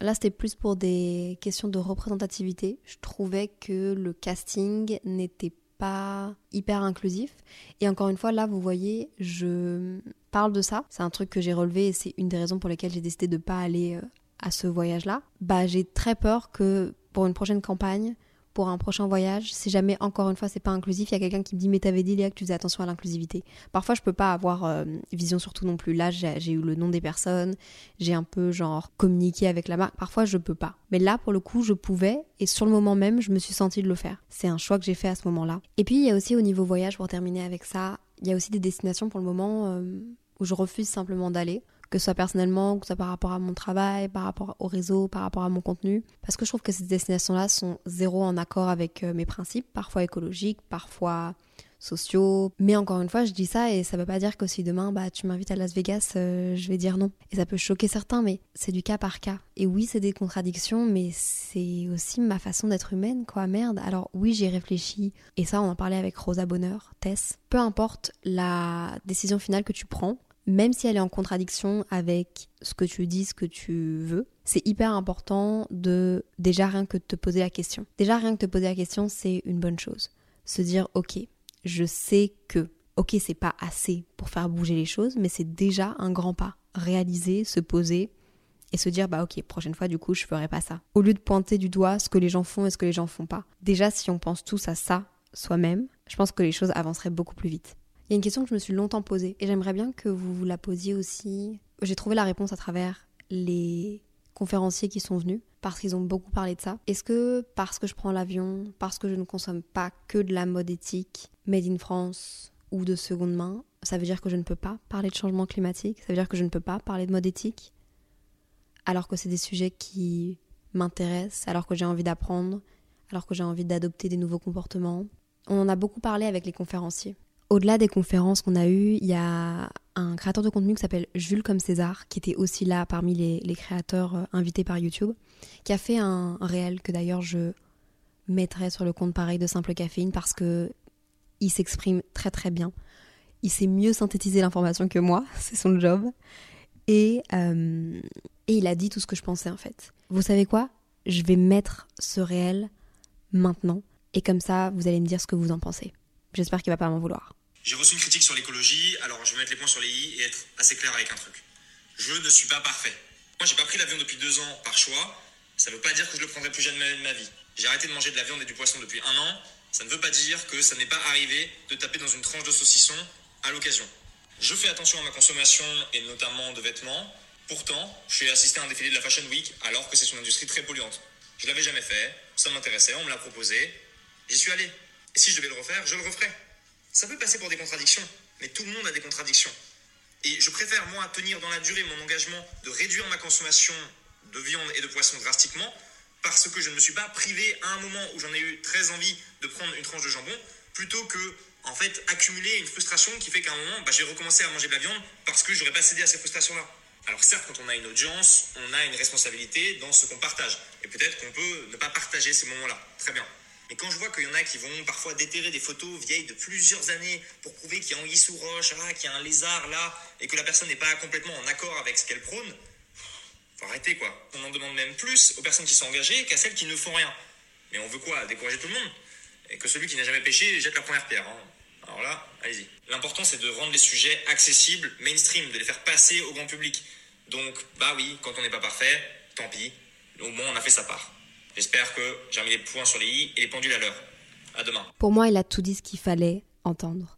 Là, c'était plus pour des questions de représentativité. Je trouvais que le casting n'était pas hyper inclusif. Et encore une fois, là, vous voyez, je parle de ça. C'est un truc que j'ai relevé et c'est une des raisons pour lesquelles j'ai décidé de ne pas aller euh, à ce voyage-là. Bah, j'ai très peur que pour une prochaine campagne, pour un prochain voyage, si jamais encore une fois c'est pas inclusif, il y a quelqu'un qui me dit mais t'avais dit Léa que tu faisais attention à l'inclusivité. Parfois je peux pas avoir euh, vision sur tout non plus. Là j'ai eu le nom des personnes, j'ai un peu genre communiqué avec la marque. Parfois je peux pas. Mais là pour le coup je pouvais et sur le moment même je me suis sentie de le faire. C'est un choix que j'ai fait à ce moment-là. Et puis il y a aussi au niveau voyage pour terminer avec ça, il y a aussi des destinations pour le moment euh, où je refuse simplement d'aller que ce soit personnellement, que ce soit par rapport à mon travail, par rapport au réseau, par rapport à mon contenu. Parce que je trouve que ces destinations-là sont zéro en accord avec euh, mes principes, parfois écologiques, parfois sociaux. Mais encore une fois, je dis ça et ça veut pas dire que si demain bah tu m'invites à Las Vegas, euh, je vais dire non. Et ça peut choquer certains, mais c'est du cas par cas. Et oui, c'est des contradictions, mais c'est aussi ma façon d'être humaine, quoi. Merde. Alors oui, j'ai réfléchi et ça, on en parlait avec Rosa Bonheur, Tess. Peu importe la décision finale que tu prends, même si elle est en contradiction avec ce que tu dis, ce que tu veux, c'est hyper important de déjà rien que de te poser la question. Déjà rien que te poser la question, c'est une bonne chose. Se dire, ok, je sais que, ok, c'est pas assez pour faire bouger les choses, mais c'est déjà un grand pas. Réaliser, se poser et se dire, bah ok, prochaine fois, du coup, je ferai pas ça. Au lieu de pointer du doigt ce que les gens font et ce que les gens font pas. Déjà, si on pense tous à ça soi-même, je pense que les choses avanceraient beaucoup plus vite. Il y a une question que je me suis longtemps posée et j'aimerais bien que vous vous la posiez aussi. J'ai trouvé la réponse à travers les conférenciers qui sont venus parce qu'ils ont beaucoup parlé de ça. Est-ce que parce que je prends l'avion, parce que je ne consomme pas que de la mode éthique made in France ou de seconde main, ça veut dire que je ne peux pas parler de changement climatique? Ça veut dire que je ne peux pas parler de mode éthique? Alors que c'est des sujets qui m'intéressent, alors que j'ai envie d'apprendre, alors que j'ai envie d'adopter des nouveaux comportements. On en a beaucoup parlé avec les conférenciers. Au-delà des conférences qu'on a eues, il y a un créateur de contenu qui s'appelle Jules comme César, qui était aussi là parmi les, créateurs euh, invités par YouTube, qui a fait un, réel que d'ailleurs je mettrai sur le compte pareil de Simple Caféine parce que il s'exprime très très bien. Il sait mieux synthétiser l'information que moi, c'est son job. Et, euh, et il a dit tout ce que je pensais en fait. Vous savez quoi? Je vais mettre ce réel maintenant et comme ça vous allez me dire ce que vous en pensez. J'espère qu'il va pas m'en vouloir. J'ai reçu une critique sur l'écologie, alors je vais mettre les points sur les i et être assez clair avec un truc. Je ne suis pas parfait. Moi, j'ai pas pris l'avion depuis deux ans par choix. Ça ne veut pas dire que je le prendrai plus jamais de ma vie. J'ai arrêté de manger de la viande et du poisson depuis un an. Ça ne veut pas dire que ça n'est pas arrivé de taper dans une tranche de saucisson à l'occasion. Je fais attention à ma consommation et notamment de vêtements. Pourtant, je suis assisté à un défilé de la Fashion Week alors que c'est une industrie très polluante. Je l'avais jamais fait, ça m'intéressait, on me l'a proposé, j'y suis allé. Et si je devais le refaire, je le referais. Ça peut passer pour des contradictions, mais tout le monde a des contradictions. Et je préfère, moi, tenir dans la durée mon engagement de réduire ma consommation de viande et de poisson drastiquement, parce que je ne me suis pas privé à un moment où j'en ai eu très envie de prendre une tranche de jambon, plutôt que, en fait, accumuler une frustration qui fait qu'à un moment, bah, j'ai recommencé à manger de la viande parce que j'aurais pas cédé à ces frustrations-là. Alors certes, quand on a une audience, on a une responsabilité dans ce qu'on partage. Et peut-être qu'on peut ne pas partager ces moments-là. Très bien. Mais quand je vois qu'il y en a qui vont parfois déterrer des photos vieilles de plusieurs années pour prouver qu'il y a anguille sous roche, ah, qu'il y a un lézard là, et que la personne n'est pas complètement en accord avec ce qu'elle prône, faut arrêter quoi. On en demande même plus aux personnes qui sont engagées qu'à celles qui ne font rien. Mais on veut quoi? Décourager tout le monde? Et que celui qui n'a jamais pêché jette la première pierre. Hein. Alors là, allez-y. L'important c'est de rendre les sujets accessibles, mainstream, de les faire passer au grand public. Donc, bah oui, quand on n'est pas parfait, tant pis. Au moins on a fait sa part. J'espère que j'ai mis les points sur les i et les pendules à l'heure. À demain. Pour moi, il a tout dit ce qu'il fallait entendre.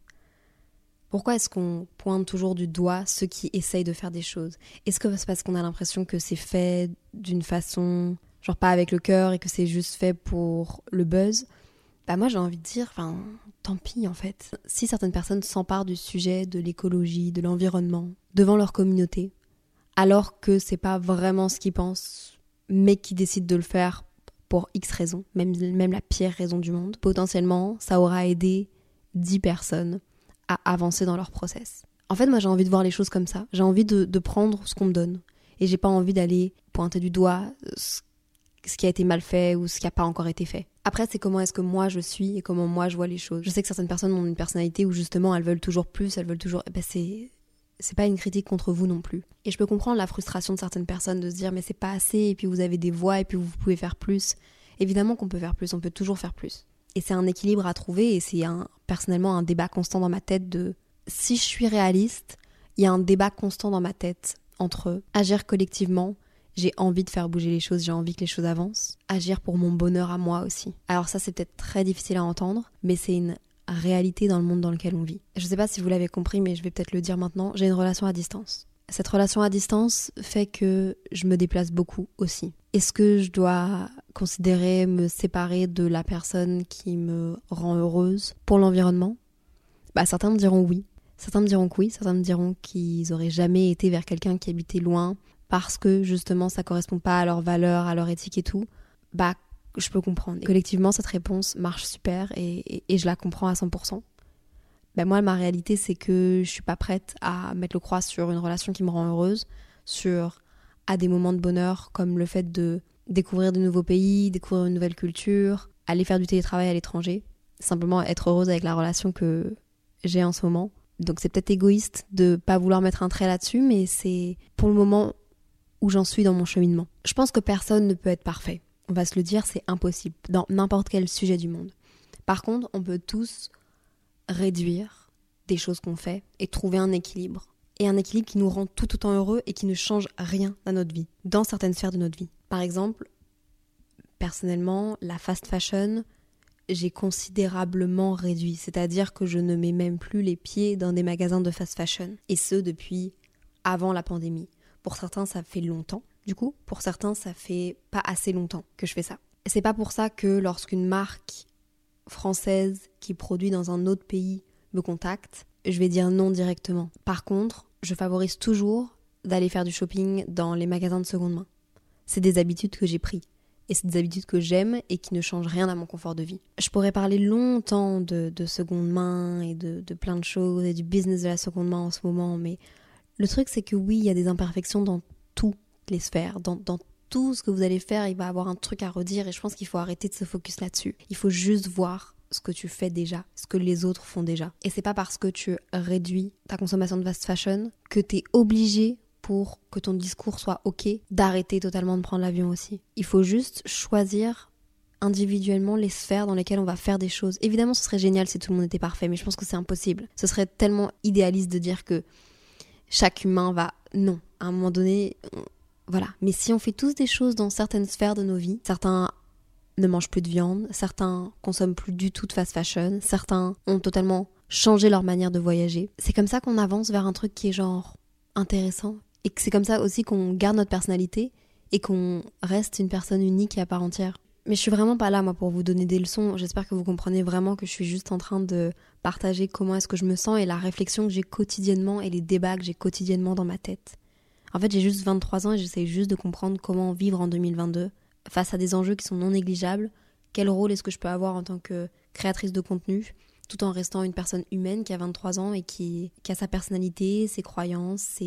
Pourquoi est-ce qu'on pointe toujours du doigt ceux qui essayent de faire des choses? Est-ce que c'est parce qu'on a l'impression que c'est fait d'une façon, genre pas avec le cœur et que c'est juste fait pour le buzz? Bah moi j'ai envie de dire, enfin, tant pis en fait. Si certaines personnes s'emparent du sujet de l'écologie, de l'environnement, devant leur communauté, alors que c'est pas vraiment ce qu'ils pensent, mais qui décident de le faire pour X raisons, même, même la pire raison du monde, potentiellement, ça aura aidé 10 personnes à avancer dans leur process. En fait, moi, j'ai envie de voir les choses comme ça. J'ai envie de, prendre ce qu'on me donne. Et j'ai pas envie d'aller pointer du doigt ce, ce, qui a été mal fait ou ce qui a pas encore été fait. Après, c'est comment est-ce que moi je suis et comment moi je vois les choses. Je sais que certaines personnes ont une personnalité où justement elles veulent toujours plus, elles veulent toujours. Eh ben c'est c'est pas une critique contre vous non plus. Et je peux comprendre la frustration de certaines personnes de se dire mais c'est pas assez et puis vous avez des voix et puis vous pouvez faire plus. Évidemment qu'on peut faire plus, on peut toujours faire plus. Et c'est un équilibre à trouver et c'est un, personnellement un débat constant dans ma tête de si je suis réaliste, il y a un débat constant dans ma tête entre agir collectivement, j'ai envie de faire bouger les choses, j'ai envie que les choses avancent, agir pour mon bonheur à moi aussi. Alors ça c'est peut-être très difficile à entendre, mais c'est une réalité dans le monde dans lequel on vit. Je ne sais pas si vous l'avez compris, mais je vais peut-être le dire maintenant, j'ai une relation à distance. Cette relation à distance fait que je me déplace beaucoup aussi. Est-ce que je dois considérer me séparer de la personne qui me rend heureuse pour l'environnement? Bah certains me diront oui. Certains me diront que oui, certains me diront qu'ils auraient jamais été vers quelqu'un qui habitait loin parce que justement ça correspond pas à leurs valeurs, à leur éthique et tout. Bah je peux comprendre. collectivement, cette réponse marche super et, je la comprends à 100%. Ben moi, ma réalité, c'est que je suis pas prête à mettre le croix sur une relation qui me rend heureuse, sur à des moments de bonheur comme le fait de découvrir de nouveaux pays, découvrir une nouvelle culture, aller faire du télétravail à l'étranger, simplement être heureuse avec la relation que j'ai en ce moment. Donc c'est peut-être égoïste de pas vouloir mettre un trait là-dessus, mais c'est pour le moment où j'en suis dans mon cheminement. Je pense que personne ne peut être parfait. On va se le dire, c'est impossible dans n'importe quel sujet du monde. Par contre, on peut tous réduire des choses qu'on fait et trouver un équilibre. Et un équilibre qui nous rend tout autant heureux et qui ne change rien dans notre vie, dans certaines sphères de notre vie. Par exemple, personnellement, la fast fashion, j'ai considérablement réduit. C'est-à-dire que je ne mets même plus les pieds dans des magasins de fast fashion. Et ce, depuis avant la pandémie. Pour certains, ça fait longtemps, du coup. Pour certains, ça fait pas assez longtemps que je fais ça. C'est pas pour ça que lorsqu'une marque française qui produit dans un autre pays me contacte, je vais dire non directement. Par contre, je favorise toujours d'aller faire du shopping dans les magasins de seconde main. C'est des habitudes que j'ai prises. Et c'est des habitudes que j'aime et qui ne changent rien à mon confort de vie. Je pourrais parler longtemps de, seconde main et de, plein de choses et du business de la seconde main en ce moment, mais le truc c'est que oui, il y a des imperfections dans les sphères, dans, dans tout ce que vous allez faire, il va avoir un truc à redire et je pense qu'il faut arrêter de se focus là-dessus. Il faut juste voir ce que tu fais déjà, ce que les autres font déjà. Et c'est pas parce que tu réduis ta consommation de fast fashion que tu es obligé pour que ton discours soit ok d'arrêter totalement de prendre l'avion aussi. Il faut juste choisir individuellement les sphères dans lesquelles on va faire des choses. Évidemment, ce serait génial si tout le monde était parfait, mais je pense que c'est impossible. Ce serait tellement idéaliste de dire que chaque humain va... Non, à un moment donné, voilà. Mais si on fait tous des choses dans certaines sphères de nos vies, certains ne mangent plus de viande, certains consomment plus du tout de fast fashion, certains ont totalement changé leur manière de voyager. C'est comme ça qu'on avance vers un truc qui est genre intéressant et que c'est comme ça aussi qu'on garde notre personnalité et qu'on reste une personne unique et à part entière. Mais je suis vraiment pas là moi pour vous donner des leçons. J'espère que vous comprenez vraiment que je suis juste en train de partager comment est-ce que je me sens et la réflexion que j'ai quotidiennement et les débats que j'ai quotidiennement dans ma tête. En fait, j'ai juste 23 ans et j'essaie juste de comprendre comment vivre en 2022 face à des enjeux qui sont non négligeables. Quel rôle est-ce que je peux avoir en tant que créatrice de contenu tout en restant une personne humaine qui a 23 ans et qui, a sa personnalité, ses croyances.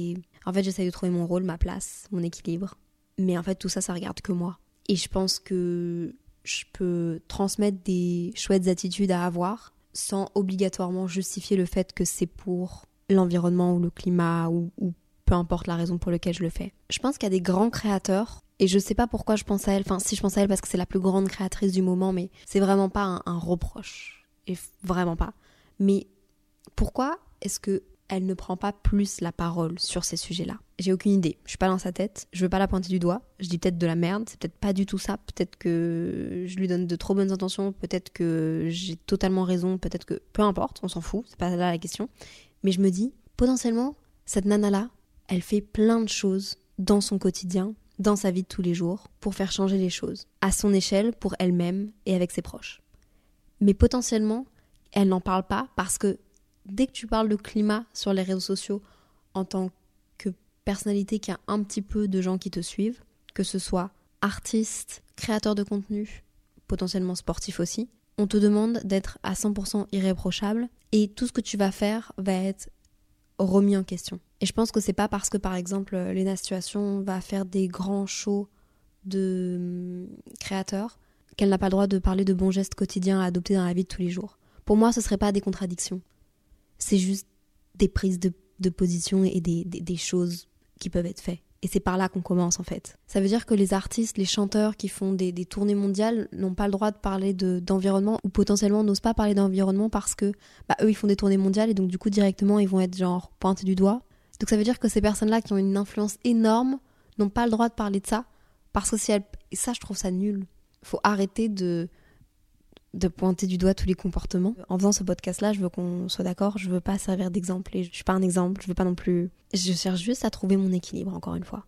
En fait, j'essaie de trouver mon rôle, ma place, mon équilibre. Mais en fait, tout ça, ça regarde que moi. Et je pense que je peux transmettre des chouettes attitudes à avoir sans obligatoirement justifier le fait que c'est pour l'environnement ou le climat ou, peu importe la raison pour laquelle je le fais. Je pense qu'il y a des grands créateurs et je sais pas pourquoi je pense à elle, enfin si je pense à elle parce que c'est la plus grande créatrice du moment, mais c'est vraiment pas un reproche vraiment pas. Mais pourquoi est-ce que elle ne prend pas plus la parole sur ces sujets-là? J'ai aucune idée. Je suis pas dans sa tête. Je veux pas la pointer du doigt. Je dis peut-être de la merde. C'est peut-être pas du tout ça. Peut-être que je lui donne de trop bonnes intentions. Peut-être que j'ai totalement raison. Peut-être que peu importe. On s'en fout. C'est pas là la question. Mais je me dis potentiellement cette nana-là, elle fait plein de choses dans son quotidien, dans sa vie de tous les jours, pour faire changer les choses, à son échelle, pour elle-même et avec ses proches. Mais potentiellement, elle n'en parle pas parce que dès que tu parles de climat sur les réseaux sociaux en tant que personnalité qui a un petit peu de gens qui te suivent, que ce soit artiste, créateur de contenu, potentiellement sportif aussi, on te demande d'être à 100% irréprochable et tout ce que tu vas faire va être remis en question. Et je pense que c'est pas parce que par exemple Lena Situation va faire des grands shows de hum, créateurs qu'elle n'a pas le droit de parler de bons gestes quotidiens à adopter dans la vie de tous les jours. Pour moi, ce ne serait pas des contradictions. C'est juste des prises de, position et des, choses qui peuvent être faites. Et c'est par là qu'on commence en fait. Ça veut dire que les artistes, les chanteurs qui font des, tournées mondiales n'ont pas le droit de parler d'environnement ou potentiellement n'osent pas parler d'environnement parce que bah, eux ils font des tournées mondiales et donc du coup directement ils vont être genre pointés du doigt. Donc ça veut dire que ces personnes-là qui ont une influence énorme n'ont pas le droit de parler de ça parce que si elles... Et ça je trouve ça nul faut arrêter de, de pointer du doigt tous les comportements. En faisant ce podcast-là, je veux qu'on soit d'accord, je veux pas servir d'exemple et je suis pas un exemple, je veux pas non plus. Je cherche juste à trouver mon équilibre, encore une fois.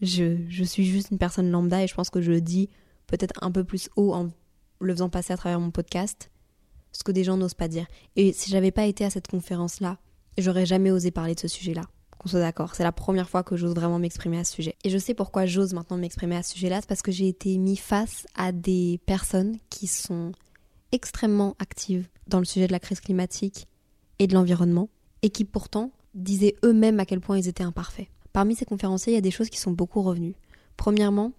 Je, suis juste une personne lambda et je pense que je le dis peut-être un peu plus haut en le faisant passer à travers mon podcast, ce que des gens n'osent pas dire. Et si j'avais pas été à cette conférence-là, j'aurais jamais osé parler de ce sujet-là qu'on soit d'accord. C'est la première fois que j'ose vraiment m'exprimer à ce sujet. Et je sais pourquoi j'ose maintenant m'exprimer à ce sujet-là, c'est parce que j'ai été mis face à des personnes qui sont extrêmement actives dans le sujet de la crise climatique et de l'environnement, et qui pourtant disaient eux-mêmes à quel point ils étaient imparfaits. Parmi ces conférenciers, il y a des choses qui sont beaucoup revenues. Premièrement,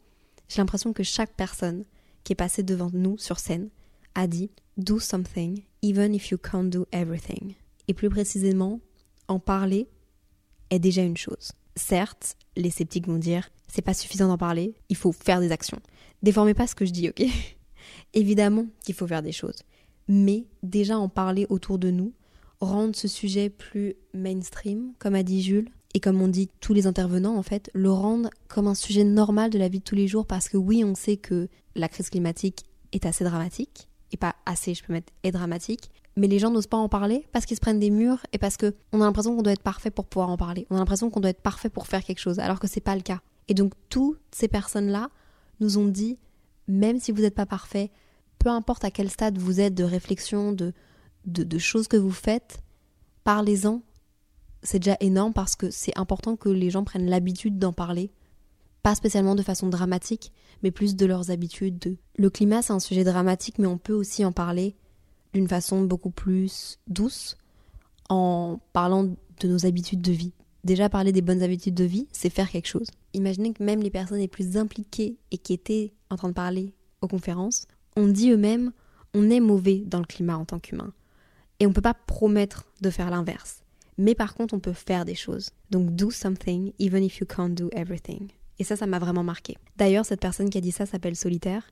j'ai l'impression que chaque personne qui est passée devant nous sur scène a dit Do something, even if you can't do everything. Et plus précisément, en parler est déjà une chose. Certes, les sceptiques vont dire c'est pas suffisant d'en parler, il faut faire des actions. Déformez pas ce que je dis, ok? Évidemment qu'il faut faire des choses, mais déjà en parler autour de nous, rendre ce sujet plus mainstream, comme a dit Jules, et comme on dit tous les intervenants en fait, le rendre comme un sujet normal de la vie de tous les jours parce que oui, on sait que la crise climatique est assez dramatique, et pas assez, je peux mettre est dramatique, mais les gens n'osent pas en parler parce qu'ils se prennent des murs et parce que on a l'impression qu'on doit être parfait pour pouvoir en parler. On a l'impression qu'on doit être parfait pour faire quelque chose alors que c'est pas le cas. Et donc toutes ces personnes-là nous ont dit même si vous n'êtes pas parfait, peu importe à quel stade vous êtes de réflexion, de, de, choses que vous faites, parlez-en. C'est déjà énorme parce que c'est important que les gens prennent l'habitude d'en parler. Pas spécialement de façon dramatique, mais plus de leurs habitudes. De... Le climat, c'est un sujet dramatique, mais on peut aussi en parler d'une façon beaucoup plus douce en parlant de nos habitudes de vie. Déjà parler des bonnes habitudes de vie, c'est faire quelque chose. Imaginez que même les personnes les plus impliquées et qui étaient en train de parler aux conférences ont dit eux-mêmes on est mauvais dans le climat en tant qu'humain. Et on ne peut pas promettre de faire l'inverse. Mais par contre, on peut faire des choses. Donc do something even if you can't do everything. Et ça, ça m'a vraiment marqué. D'ailleurs, cette personne qui a dit ça s'appelle Solitaire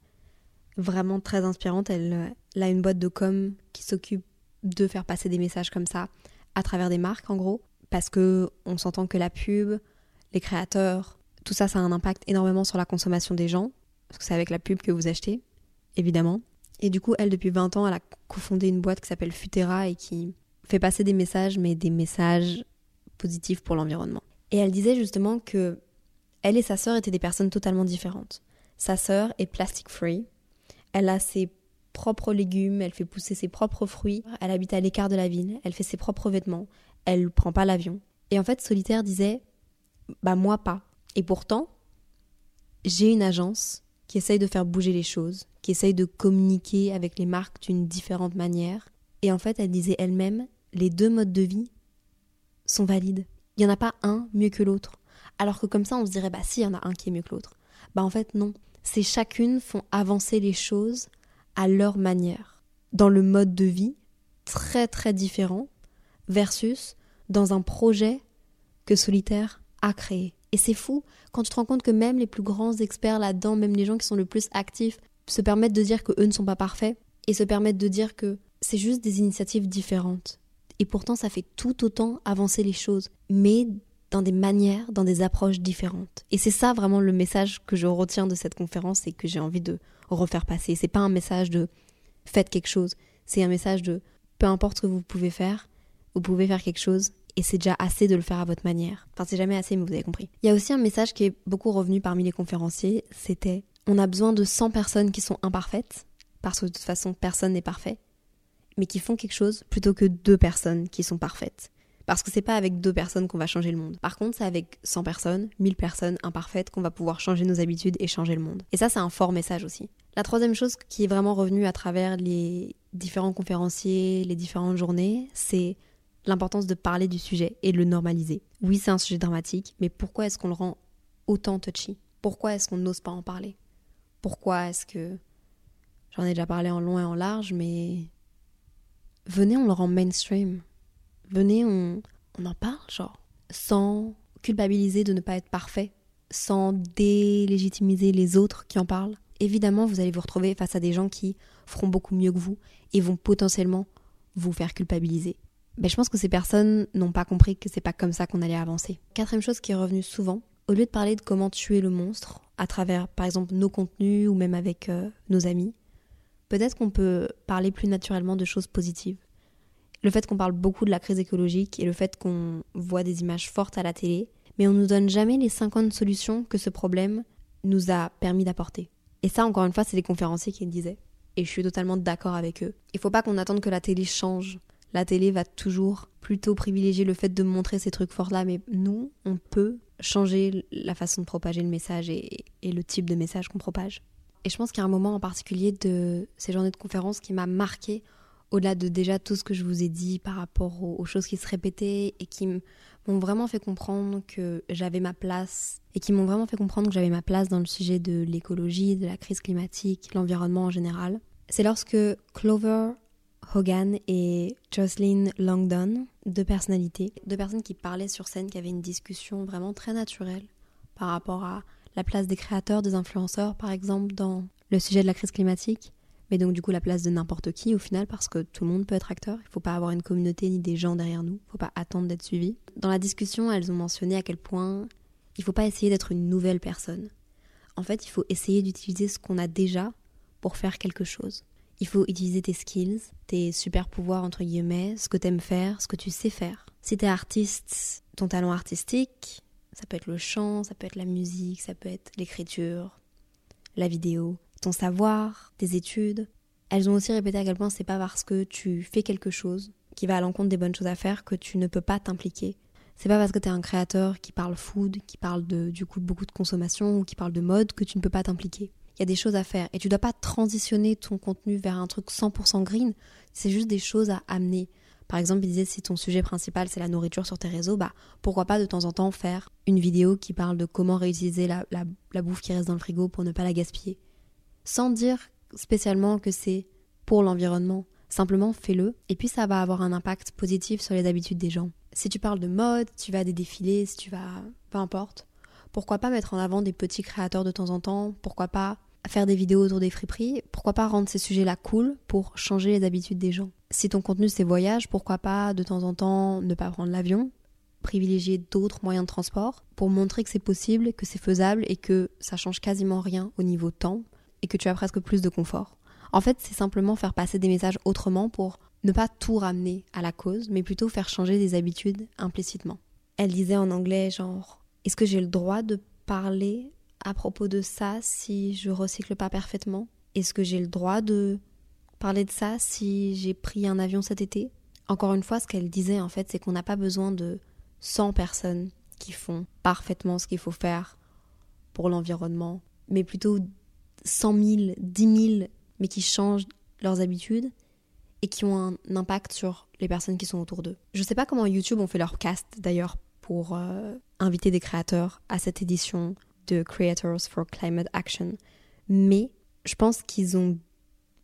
vraiment très inspirante. Elle, a une boîte de com qui s'occupe de faire passer des messages comme ça à travers des marques en gros parce que on s'entend que la pub, les créateurs, tout ça ça a un impact énormément sur la consommation des gens parce que c'est avec la pub que vous achetez évidemment. Et du coup, elle depuis 20 ans, elle a cofondé une boîte qui s'appelle Futera et qui fait passer des messages mais des messages positifs pour l'environnement. Et elle disait justement que elle et sa sœur étaient des personnes totalement différentes. Sa sœur est plastic free, elle a ses propres légumes, elle fait pousser ses propres fruits, elle habite à l'écart de la ville, elle fait ses propres vêtements, elle prend pas l'avion. Et en fait, Solitaire disait Bah, moi pas. Et pourtant, j'ai une agence qui essaye de faire bouger les choses, qui essaye de communiquer avec les marques d'une différente manière. Et en fait, elle disait elle-même Les deux modes de vie sont valides. Il n'y en a pas un mieux que l'autre. Alors que comme ça, on se dirait Bah, si, il y en a un qui est mieux que l'autre. Bah, en fait, non c'est chacune font avancer les choses à leur manière, dans le mode de vie très très différent, versus dans un projet que Solitaire a créé. Et c'est fou quand tu te rends compte que même les plus grands experts là-dedans, même les gens qui sont le plus actifs, se permettent de dire que eux ne sont pas parfaits et se permettent de dire que c'est juste des initiatives différentes. Et pourtant, ça fait tout autant avancer les choses, mais dans des manières, dans des approches différentes. Et c'est ça vraiment le message que je retiens de cette conférence et que j'ai envie de refaire passer. C'est pas un message de faites quelque chose, c'est un message de peu importe ce que vous pouvez faire, vous pouvez faire quelque chose et c'est déjà assez de le faire à votre manière. Enfin, c'est jamais assez, mais vous avez compris. Il y a aussi un message qui est beaucoup revenu parmi les conférenciers, c'était on a besoin de 100 personnes qui sont imparfaites, parce que de toute façon, personne n'est parfait, mais qui font quelque chose plutôt que deux personnes qui sont parfaites. Parce que c'est pas avec deux personnes qu'on va changer le monde. Par contre, c'est avec 100 personnes, 1000 personnes imparfaites qu'on va pouvoir changer nos habitudes et changer le monde. Et ça, c'est un fort message aussi. La troisième chose qui est vraiment revenue à travers les différents conférenciers, les différentes journées, c'est l'importance de parler du sujet et de le normaliser. Oui, c'est un sujet dramatique, mais pourquoi est-ce qu'on le rend autant touchy? Pourquoi est-ce qu'on n'ose pas en parler? Pourquoi est-ce que... J'en ai déjà parlé en long et en large, mais... Venez, on le rend mainstream venez, on, en parle, genre, sans culpabiliser de ne pas être parfait, sans délégitimiser les autres qui en parlent. Évidemment, vous allez vous retrouver face à des gens qui feront beaucoup mieux que vous et vont potentiellement vous faire culpabiliser. Mais je pense que ces personnes n'ont pas compris que c'est pas comme ça qu'on allait avancer. Quatrième chose qui est revenue souvent, au lieu de parler de comment tuer le monstre à travers, par exemple, nos contenus ou même avec euh, nos amis, peut-être qu'on peut parler plus naturellement de choses positives le fait qu'on parle beaucoup de la crise écologique et le fait qu'on voit des images fortes à la télé, mais on nous donne jamais les 50 solutions que ce problème nous a permis d'apporter. Et ça, encore une fois, c'est les conférenciers qui le disaient. Et je suis totalement d'accord avec eux. Il faut pas qu'on attende que la télé change. La télé va toujours plutôt privilégier le fait de montrer ces trucs forts-là, mais nous, on peut changer la façon de propager le message et, le type de message qu'on propage. Et je pense qu'il y a un moment en particulier de ces journées de conférence qui m'a marqué au-delà de déjà tout ce que je vous ai dit par rapport aux, choses qui se répétaient et qui m'ont vraiment fait comprendre que j'avais ma place et qui m'ont vraiment fait comprendre que j'avais ma place dans le sujet de l'écologie, de la crise climatique, l'environnement en général. C'est lorsque Clover Hogan et Jocelyn Langdon, deux personnalités, deux personnes qui parlaient sur scène, qui avaient une discussion vraiment très naturelle par rapport à la place des créateurs, des influenceurs, par exemple, dans le sujet de la crise climatique, mais donc du coup la place de n'importe qui au final, parce que tout le monde peut être acteur, il ne faut pas avoir une communauté ni des gens derrière nous, il ne faut pas attendre d'être suivi. Dans la discussion, elles ont mentionné à quel point il ne faut pas essayer d'être une nouvelle personne. En fait, il faut essayer d'utiliser ce qu'on a déjà pour faire quelque chose. Il faut utiliser tes skills, tes super pouvoirs entre guillemets, ce que tu aimes faire, ce que tu sais faire. Si tu es artiste, ton talent artistique, ça peut être le chant, ça peut être la musique, ça peut être l'écriture, la vidéo, ton savoir, tes études. Elles ont aussi répété à quel point c'est pas parce que tu fais quelque chose qui va à l'encontre des bonnes choses à faire que tu ne peux pas t'impliquer. C'est pas parce que tu es un créateur qui parle food, qui parle de du coup beaucoup de consommation ou qui parle de mode que tu ne peux pas t'impliquer il y a des choses à faire. Et tu dois pas transitionner ton contenu vers un truc 100% green. C'est juste des choses à amener. Par exemple, il disait si ton sujet principal c'est la nourriture sur tes réseaux, bah pourquoi pas de temps en temps faire une vidéo qui parle de comment réutiliser la, la bouffe qui reste dans le frigo pour ne pas la gaspiller. Sans dire spécialement que c'est pour l'environnement. Simplement fais-le et puis ça va avoir un impact positif sur les habitudes des gens. Si tu parles de mode, tu vas à des défilés, si tu vas. peu importe. Pourquoi pas mettre en avant des petits créateurs de temps en temps? Pourquoi pas faire des vidéos autour des friperies, pourquoi pas rendre ces sujets-là cool pour changer les habitudes des gens? Si ton contenu c'est voyage, pourquoi pas de temps en temps ne pas prendre l'avion, privilégier d'autres moyens de transport pour montrer que c'est possible, que c'est faisable et que ça change quasiment rien au niveau temps et que tu as presque plus de confort. En fait, c'est simplement faire passer des messages autrement pour ne pas tout ramener à la cause, mais plutôt faire changer des habitudes implicitement. Elle disait en anglais genre est-ce que j'ai le droit de parler à propos de ça si je recycle pas parfaitement? Est-ce que j'ai le droit de parler de ça si j'ai pris un avion cet été? Encore une fois, ce qu'elle disait en fait, c'est qu'on n'a pas besoin de 100 personnes qui font parfaitement ce qu'il faut faire pour l'environnement, mais plutôt 100 000, 10 000, mais qui changent leurs habitudes et qui ont un impact sur les personnes qui sont autour d'eux. Je sais pas comment YouTube ont fait leur cast d'ailleurs pour euh, inviter des créateurs à cette édition de Creators for Climate Action. Mais je pense qu'ils ont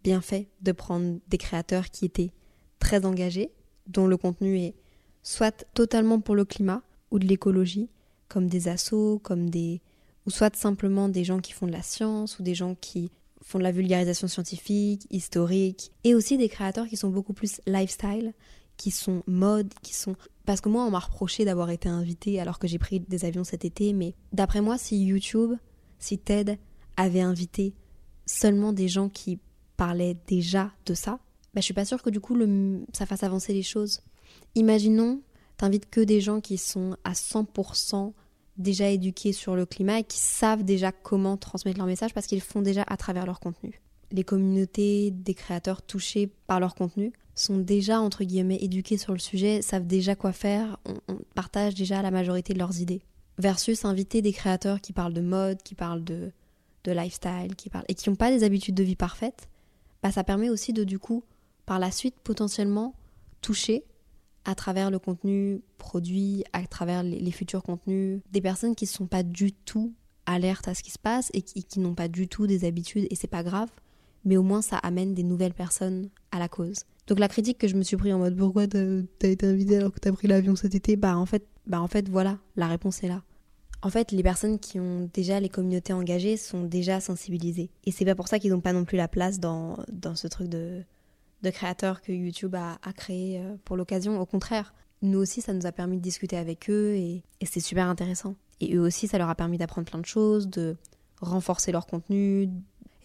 bien fait de prendre des créateurs qui étaient très engagés, dont le contenu est soit totalement pour le climat ou de l'écologie, comme des assos, comme des ou soit simplement des gens qui font de la science ou des gens qui font de la vulgarisation scientifique, historique, et aussi des créateurs qui sont beaucoup plus lifestyle, qui sont mode, qui sont parce que moi, on m'a reproché d'avoir été invité alors que j'ai pris des avions cet été, mais d'après moi, si YouTube, si TED avait invité seulement des gens qui parlaient déjà de ça, bah, je suis pas sûre que du coup ça fasse avancer les choses. Imaginons, t'invites que des gens qui sont à 100% déjà éduqués sur le climat et qui savent déjà comment transmettre leur message parce qu'ils font déjà à travers leur contenu. Les communautés des créateurs touchés par leur contenu sont déjà, entre guillemets, éduqués sur le sujet, savent déjà quoi faire, on, partage déjà la majorité de leurs idées. Versus inviter des créateurs qui parlent de mode, qui parlent de, lifestyle, qui parlent, et qui n'ont pas des habitudes de vie parfaites, bah ça permet aussi de, du coup, par la suite, potentiellement, toucher à travers le contenu produit, à travers les, futurs contenus, des personnes qui ne sont pas du tout alertes à ce qui se passe et qui, qui n'ont pas du tout des habitudes, et c'est pas grave, mais au moins ça amène des nouvelles personnes à la cause. Donc la critique que je me suis pris en mode pourquoi t'as été invité alors que t'as pris l'avion cet été, bah en fait, bah en fait voilà, la réponse est là. En fait, les personnes qui ont déjà les communautés engagées sont déjà sensibilisées. Et c'est pas pour ça qu'ils n'ont pas non plus la place dans, dans ce truc de, de créateur que YouTube a, créé euh, pour l'occasion. Au contraire, nous aussi, ça nous a permis de discuter avec eux et c'est super intéressant. Et eux aussi, ça leur a permis d'apprendre plein de choses, de renforcer leur contenu.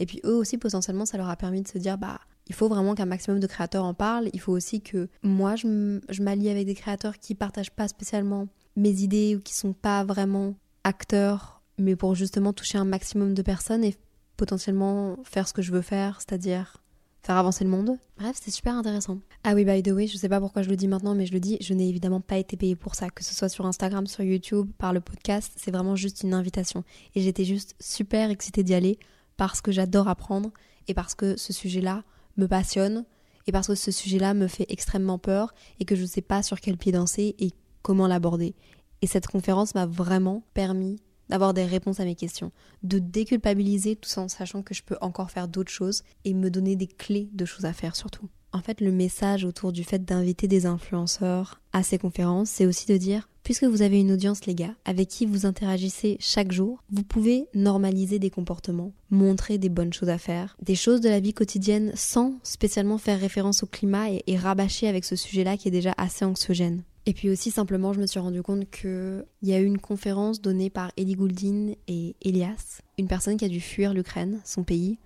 Et puis eux aussi, potentiellement, ça leur a permis de se dire, bah, il faut vraiment qu'un maximum de créateurs en parlent. Il faut aussi que moi, je m'allie avec des créateurs qui partagent pas spécialement mes idées ou qui sont pas vraiment acteurs, mais pour justement toucher un maximum de personnes et potentiellement faire ce que je veux faire, c'est-à-dire faire avancer le monde. Bref, c'est super intéressant. Ah oui, by the way, je sais pas pourquoi je le dis maintenant, mais je le dis, je n'ai évidemment pas été payée pour ça, que ce soit sur Instagram, sur YouTube, par le podcast, c'est vraiment juste une invitation. Et j'étais juste super excitée d'y aller parce que j'adore apprendre et parce que ce sujet-là, me passionne et parce que ce sujet-là me fait extrêmement peur et que je ne sais pas sur quel pied danser et comment l'aborder. Et cette conférence m'a vraiment permis d'avoir des réponses à mes questions, de déculpabiliser tout en sachant que je peux encore faire d'autres choses et me donner des clés de choses à faire surtout. En fait, le message autour du fait d'inviter des influenceurs à ces conférences, c'est aussi de dire, puisque vous avez une audience, les gars, avec qui vous interagissez chaque jour, vous pouvez normaliser des comportements, montrer des bonnes choses à faire, des choses de la vie quotidienne sans spécialement faire référence au climat et, rabâcher avec ce sujet-là qui est déjà assez anxiogène. Et puis aussi simplement, je me suis rendu compte qu'il y a eu une conférence donnée par Elie Gouldin et Elias, une personne qui a dû fuir l'Ukraine, son pays,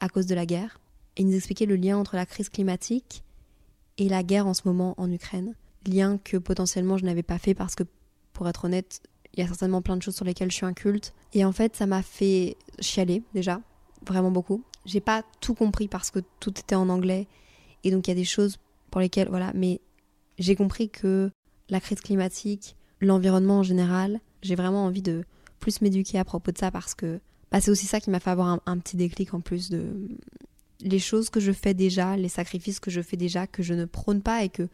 à cause de la guerre. Et ils nous expliquaient le lien entre la crise climatique et la guerre en ce moment en Ukraine. Lien que potentiellement je n'avais pas fait parce que, pour être honnête, il y a certainement plein de choses sur lesquelles je suis inculte. Et en fait, ça m'a fait chialer déjà, vraiment beaucoup. J'ai pas tout compris parce que tout était en anglais. Et donc il y a des choses pour lesquelles, voilà, mais j'ai compris que la crise climatique, l'environnement en général, j'ai vraiment envie de plus m'éduquer à propos de ça parce que bah, c'est aussi ça qui m'a fait avoir un, petit déclic en plus de les choses que je fais déjà, les sacrifices que je fais déjà, que je ne prône pas et que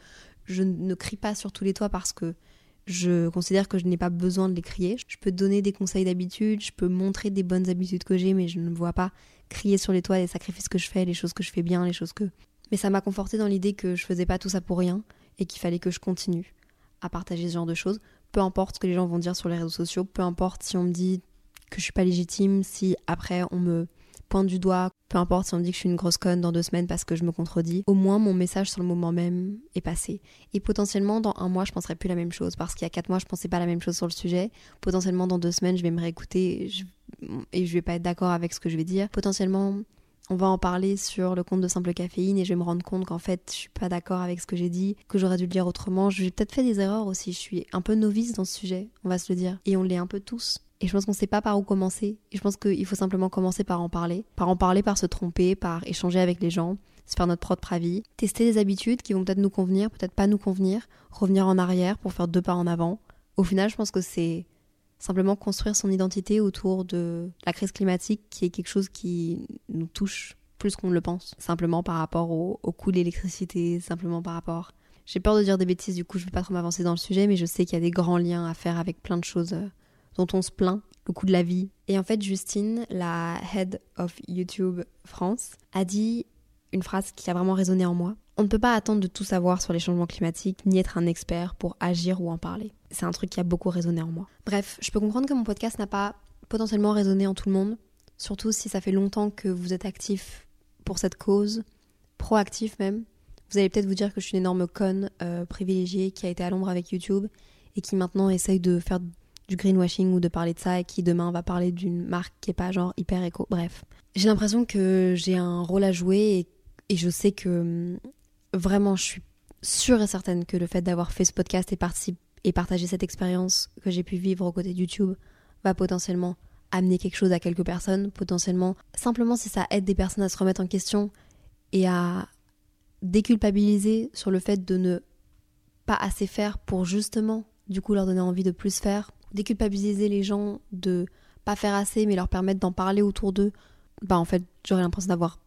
je ne crie pas sur tous les toits parce que je considère que je n'ai pas besoin de les crier. Je peux donner des conseils d'habitude, je peux montrer des bonnes habitudes que j'ai, mais je ne vois pas crier sur les toits les sacrifices que je fais, les choses que je fais bien, les choses que... Mais ça m'a conforté dans l'idée que je faisais pas tout ça pour rien et qu'il fallait que je continue à partager ce genre de choses. Peu importe ce que les gens vont dire sur les réseaux sociaux, peu importe si on me dit que je suis pas légitime, si après on me pointe du doigt, peu importe si on me dit que je suis une grosse conne dans deux semaines parce que je me contredis, au moins mon message sur le moment même est passé. Et potentiellement dans un mois je penserai plus la même chose parce qu'il y a quatre mois je pensais pas la même chose sur le sujet. Potentiellement dans deux semaines je vais me réécouter et je vais pas être d'accord avec ce que je vais dire. Potentiellement on va en parler sur le compte de Simple Caféine et je vais me rendre compte qu'en fait, je suis pas d'accord avec ce que j'ai dit, que j'aurais dû le dire autrement. J'ai peut-être fait des erreurs aussi. Je suis un peu novice dans ce sujet, on va se le dire. Et on l'est un peu tous. Et je pense qu'on sait pas par où commencer. Et je pense qu'il faut simplement commencer par en parler. Par en parler, par se tromper, par échanger avec les gens, se faire notre propre avis, tester des habitudes qui vont peut-être nous convenir, peut-être pas nous convenir, revenir en arrière pour faire deux pas en avant. Au final, je pense que c'est simplement construire son identité autour de la crise climatique qui est quelque chose qui nous touche plus qu'on ne le pense, simplement par rapport au, coût de l'électricité, simplement par rapport... J'ai peur de dire des bêtises, du coup je ne vais pas trop m'avancer dans le sujet, mais je sais qu'il y a des grands liens à faire avec plein de choses euh, dont on se plaint, le coût de la vie. Et en fait, Justine, la head of YouTube France, a dit une phrase qui a vraiment résonné en moi. On ne peut pas attendre de tout savoir sur les changements climatiques, ni être un expert pour agir ou en parler. C'est un truc qui a beaucoup résonné en moi. Bref, je peux comprendre que mon podcast n'a pas potentiellement résonné en tout le monde, surtout si ça fait longtemps que vous êtes actif pour cette cause, proactif même. Vous allez peut-être vous dire que je suis une énorme conne euh, privilégiée qui a été à l'ombre avec YouTube et qui maintenant essaye de faire du greenwashing ou de parler de ça et qui demain va parler d'une marque qui est pas genre hyper éco. Bref, j'ai l'impression que j'ai un rôle à jouer et je sais que hum, vraiment, je suis sûre et certaine que le fait d'avoir fait ce podcast et, et partager cette expérience que j'ai pu vivre aux côtés de YouTube va potentiellement amener quelque chose à quelques personnes, potentiellement, simplement si ça aide des personnes à se remettre en question et à déculpabiliser sur le fait de ne pas assez faire pour justement, du coup, leur donner envie de plus faire, déculpabiliser les gens de pas faire assez mais leur permettre d'en parler autour d'eux, bah en fait, j'aurais l'impression d'avoir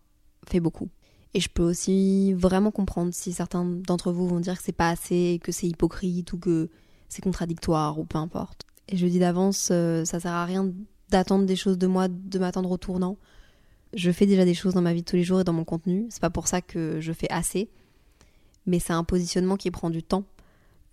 fait beaucoup. Et je peux aussi vraiment comprendre si certains d'entre vous vont dire que c'est pas assez, que c'est hypocrite ou que c'est contradictoire ou peu importe. Et je dis d'avance, euh, ça sert à rien d'attendre des choses de moi, de m'attendre au tournant. Je fais déjà des choses dans ma vie de tous les jours et dans mon contenu. C'est pas pour ça que je fais assez. Mais c'est un positionnement qui prend du temps.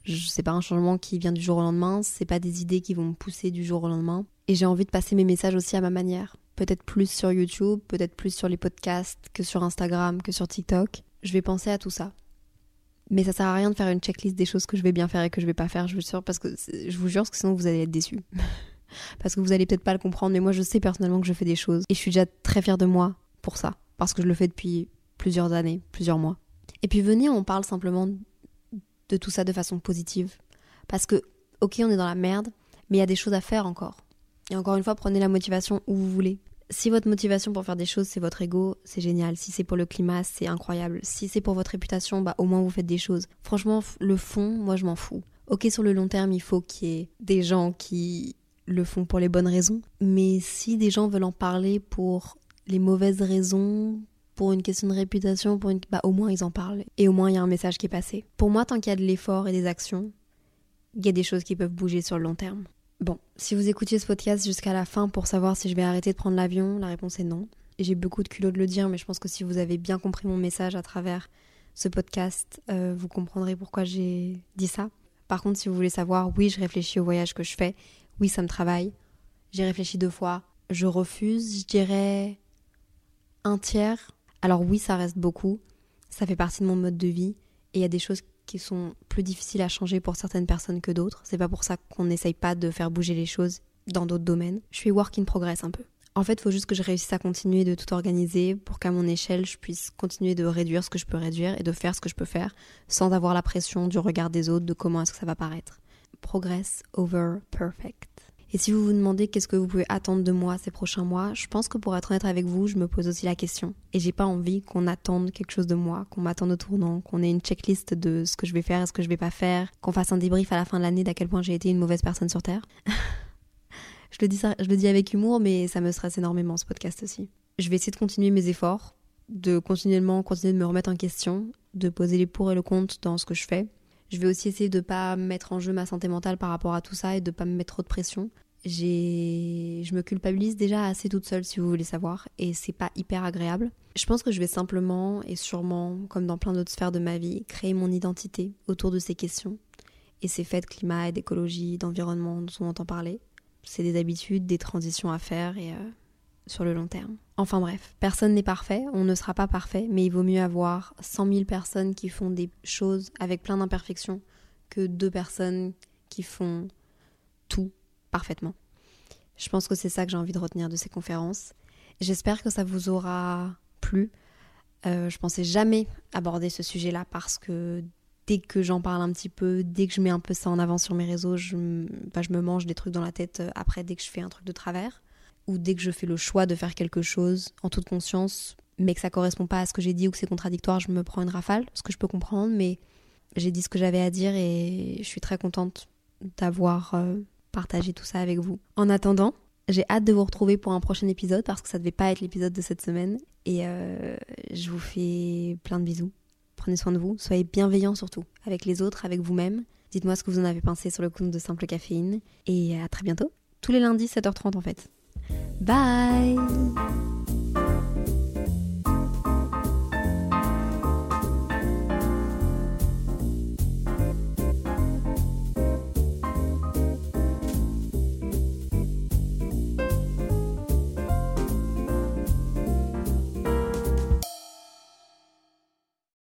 C'est pas un changement qui vient du jour au lendemain. C'est pas des idées qui vont me pousser du jour au lendemain. Et j'ai envie de passer mes messages aussi à ma manière peut-être plus sur YouTube, peut-être plus sur les podcasts que sur Instagram, que sur TikTok. Je vais penser à tout ça. Mais ça sert à rien de faire une checklist des choses que je vais bien faire et que je vais pas faire, je vous jure, parce que je vous jure que sinon vous allez être déçus. parce que vous allez peut-être pas le comprendre, mais moi je sais personnellement que je fais des choses et je suis déjà très fière de moi pour ça, parce que je le fais depuis plusieurs années, plusieurs mois. Et puis venez, on parle simplement de tout ça de façon positive. Parce que, ok, on est dans la merde, mais il y a des choses à faire encore. Et encore une fois, prenez la motivation où vous voulez. Si votre motivation pour faire des choses, c'est votre ego, c'est génial. Si c'est pour le climat, c'est incroyable. Si c'est pour votre réputation, bah au moins vous faites des choses. Franchement, le fond, moi je m'en fous. Ok, sur le long terme, il faut qu'il y ait des gens qui le font pour les bonnes raisons. Mais si des gens veulent en parler pour les mauvaises raisons, pour une question de réputation, pour bah au moins ils en parlent et au moins il y a un message qui est passé. Pour moi, tant qu'il y a de l'effort et des actions, il y a des choses qui peuvent bouger sur le long terme. Bon, si vous écoutiez ce podcast jusqu'à la fin pour savoir si je vais arrêter de prendre l'avion, la réponse est non. J'ai beaucoup de culot de le dire, mais je pense que si vous avez bien compris mon message à travers ce podcast, euh, vous comprendrez pourquoi j'ai dit ça. Par contre, si vous voulez savoir, oui, je réfléchis au voyage que je fais, oui, ça me travaille. J'ai réfléchi deux fois, je refuse, je dirais un tiers. Alors oui, ça reste beaucoup, ça fait partie de mon mode de vie, et il y a des choses qui sont plus difficiles à changer pour certaines personnes que d'autres. C'est pas pour ça qu'on n'essaye pas de faire bouger les choses dans d'autres domaines. Je suis work in progress un peu. En fait, il faut juste que je réussisse à continuer de tout organiser pour qu'à mon échelle, je puisse continuer de réduire ce que je peux réduire et de faire ce que je peux faire sans avoir la pression du regard des autres de comment est-ce que ça va paraître. Progress over perfect. Et si vous vous demandez qu'est-ce que vous pouvez attendre de moi ces prochains mois, je pense que pour être honnête avec vous, je me pose aussi la question. Et j'ai pas envie qu'on attende quelque chose de moi, qu'on m'attende au tournant, qu'on ait une checklist de ce que je vais faire et ce que je vais pas faire, qu'on fasse un débrief à la fin de l'année d'à quel point j'ai été une mauvaise personne sur Terre. je, le dis je le dis avec humour, mais ça me stresse énormément ce podcast aussi. Je vais essayer de continuer mes efforts, de continuellement continuer de me remettre en question, de poser les pour et le contre dans ce que je fais. Je vais aussi essayer de pas mettre en jeu ma santé mentale par rapport à tout ça et de pas me mettre trop de pression je me culpabilise déjà assez toute seule si vous voulez savoir et c'est pas hyper agréable. Je pense que je vais simplement et sûrement comme dans plein d'autres sphères de ma vie créer mon identité autour de ces questions et ces faits de climat et d'écologie, d'environnement dont on entend parler. C'est des habitudes, des transitions à faire et euh, sur le long terme. Enfin bref, personne n'est parfait, on ne sera pas parfait, mais il vaut mieux avoir 100 000 personnes qui font des choses avec plein d'imperfections que deux personnes qui font tout parfaitement. Je pense que c'est ça que j'ai envie de retenir de ces conférences. J'espère que ça vous aura plu. Euh, je pensais jamais aborder ce sujet-là parce que dès que j'en parle un petit peu, dès que je mets un peu ça en avant sur mes réseaux, je, bah, je me mange des trucs dans la tête euh, après dès que je fais un truc de travers ou dès que je fais le choix de faire quelque chose en toute conscience, mais que ça correspond pas à ce que j'ai dit ou que c'est contradictoire, je me prends une rafale, ce que je peux comprendre, mais j'ai dit ce que j'avais à dire et je suis très contente d'avoir euh, partager tout ça avec vous. En attendant, j'ai hâte de vous retrouver pour un prochain épisode parce que ça devait pas être l'épisode de cette semaine. Et euh, je vous fais plein de bisous. Prenez soin de vous, soyez bienveillants surtout, avec les autres, avec vous-même. Dites-moi ce que vous en avez pensé sur le compte de Simple Caféine. Et à très bientôt. Tous les lundis, 7h30 en fait. Bye.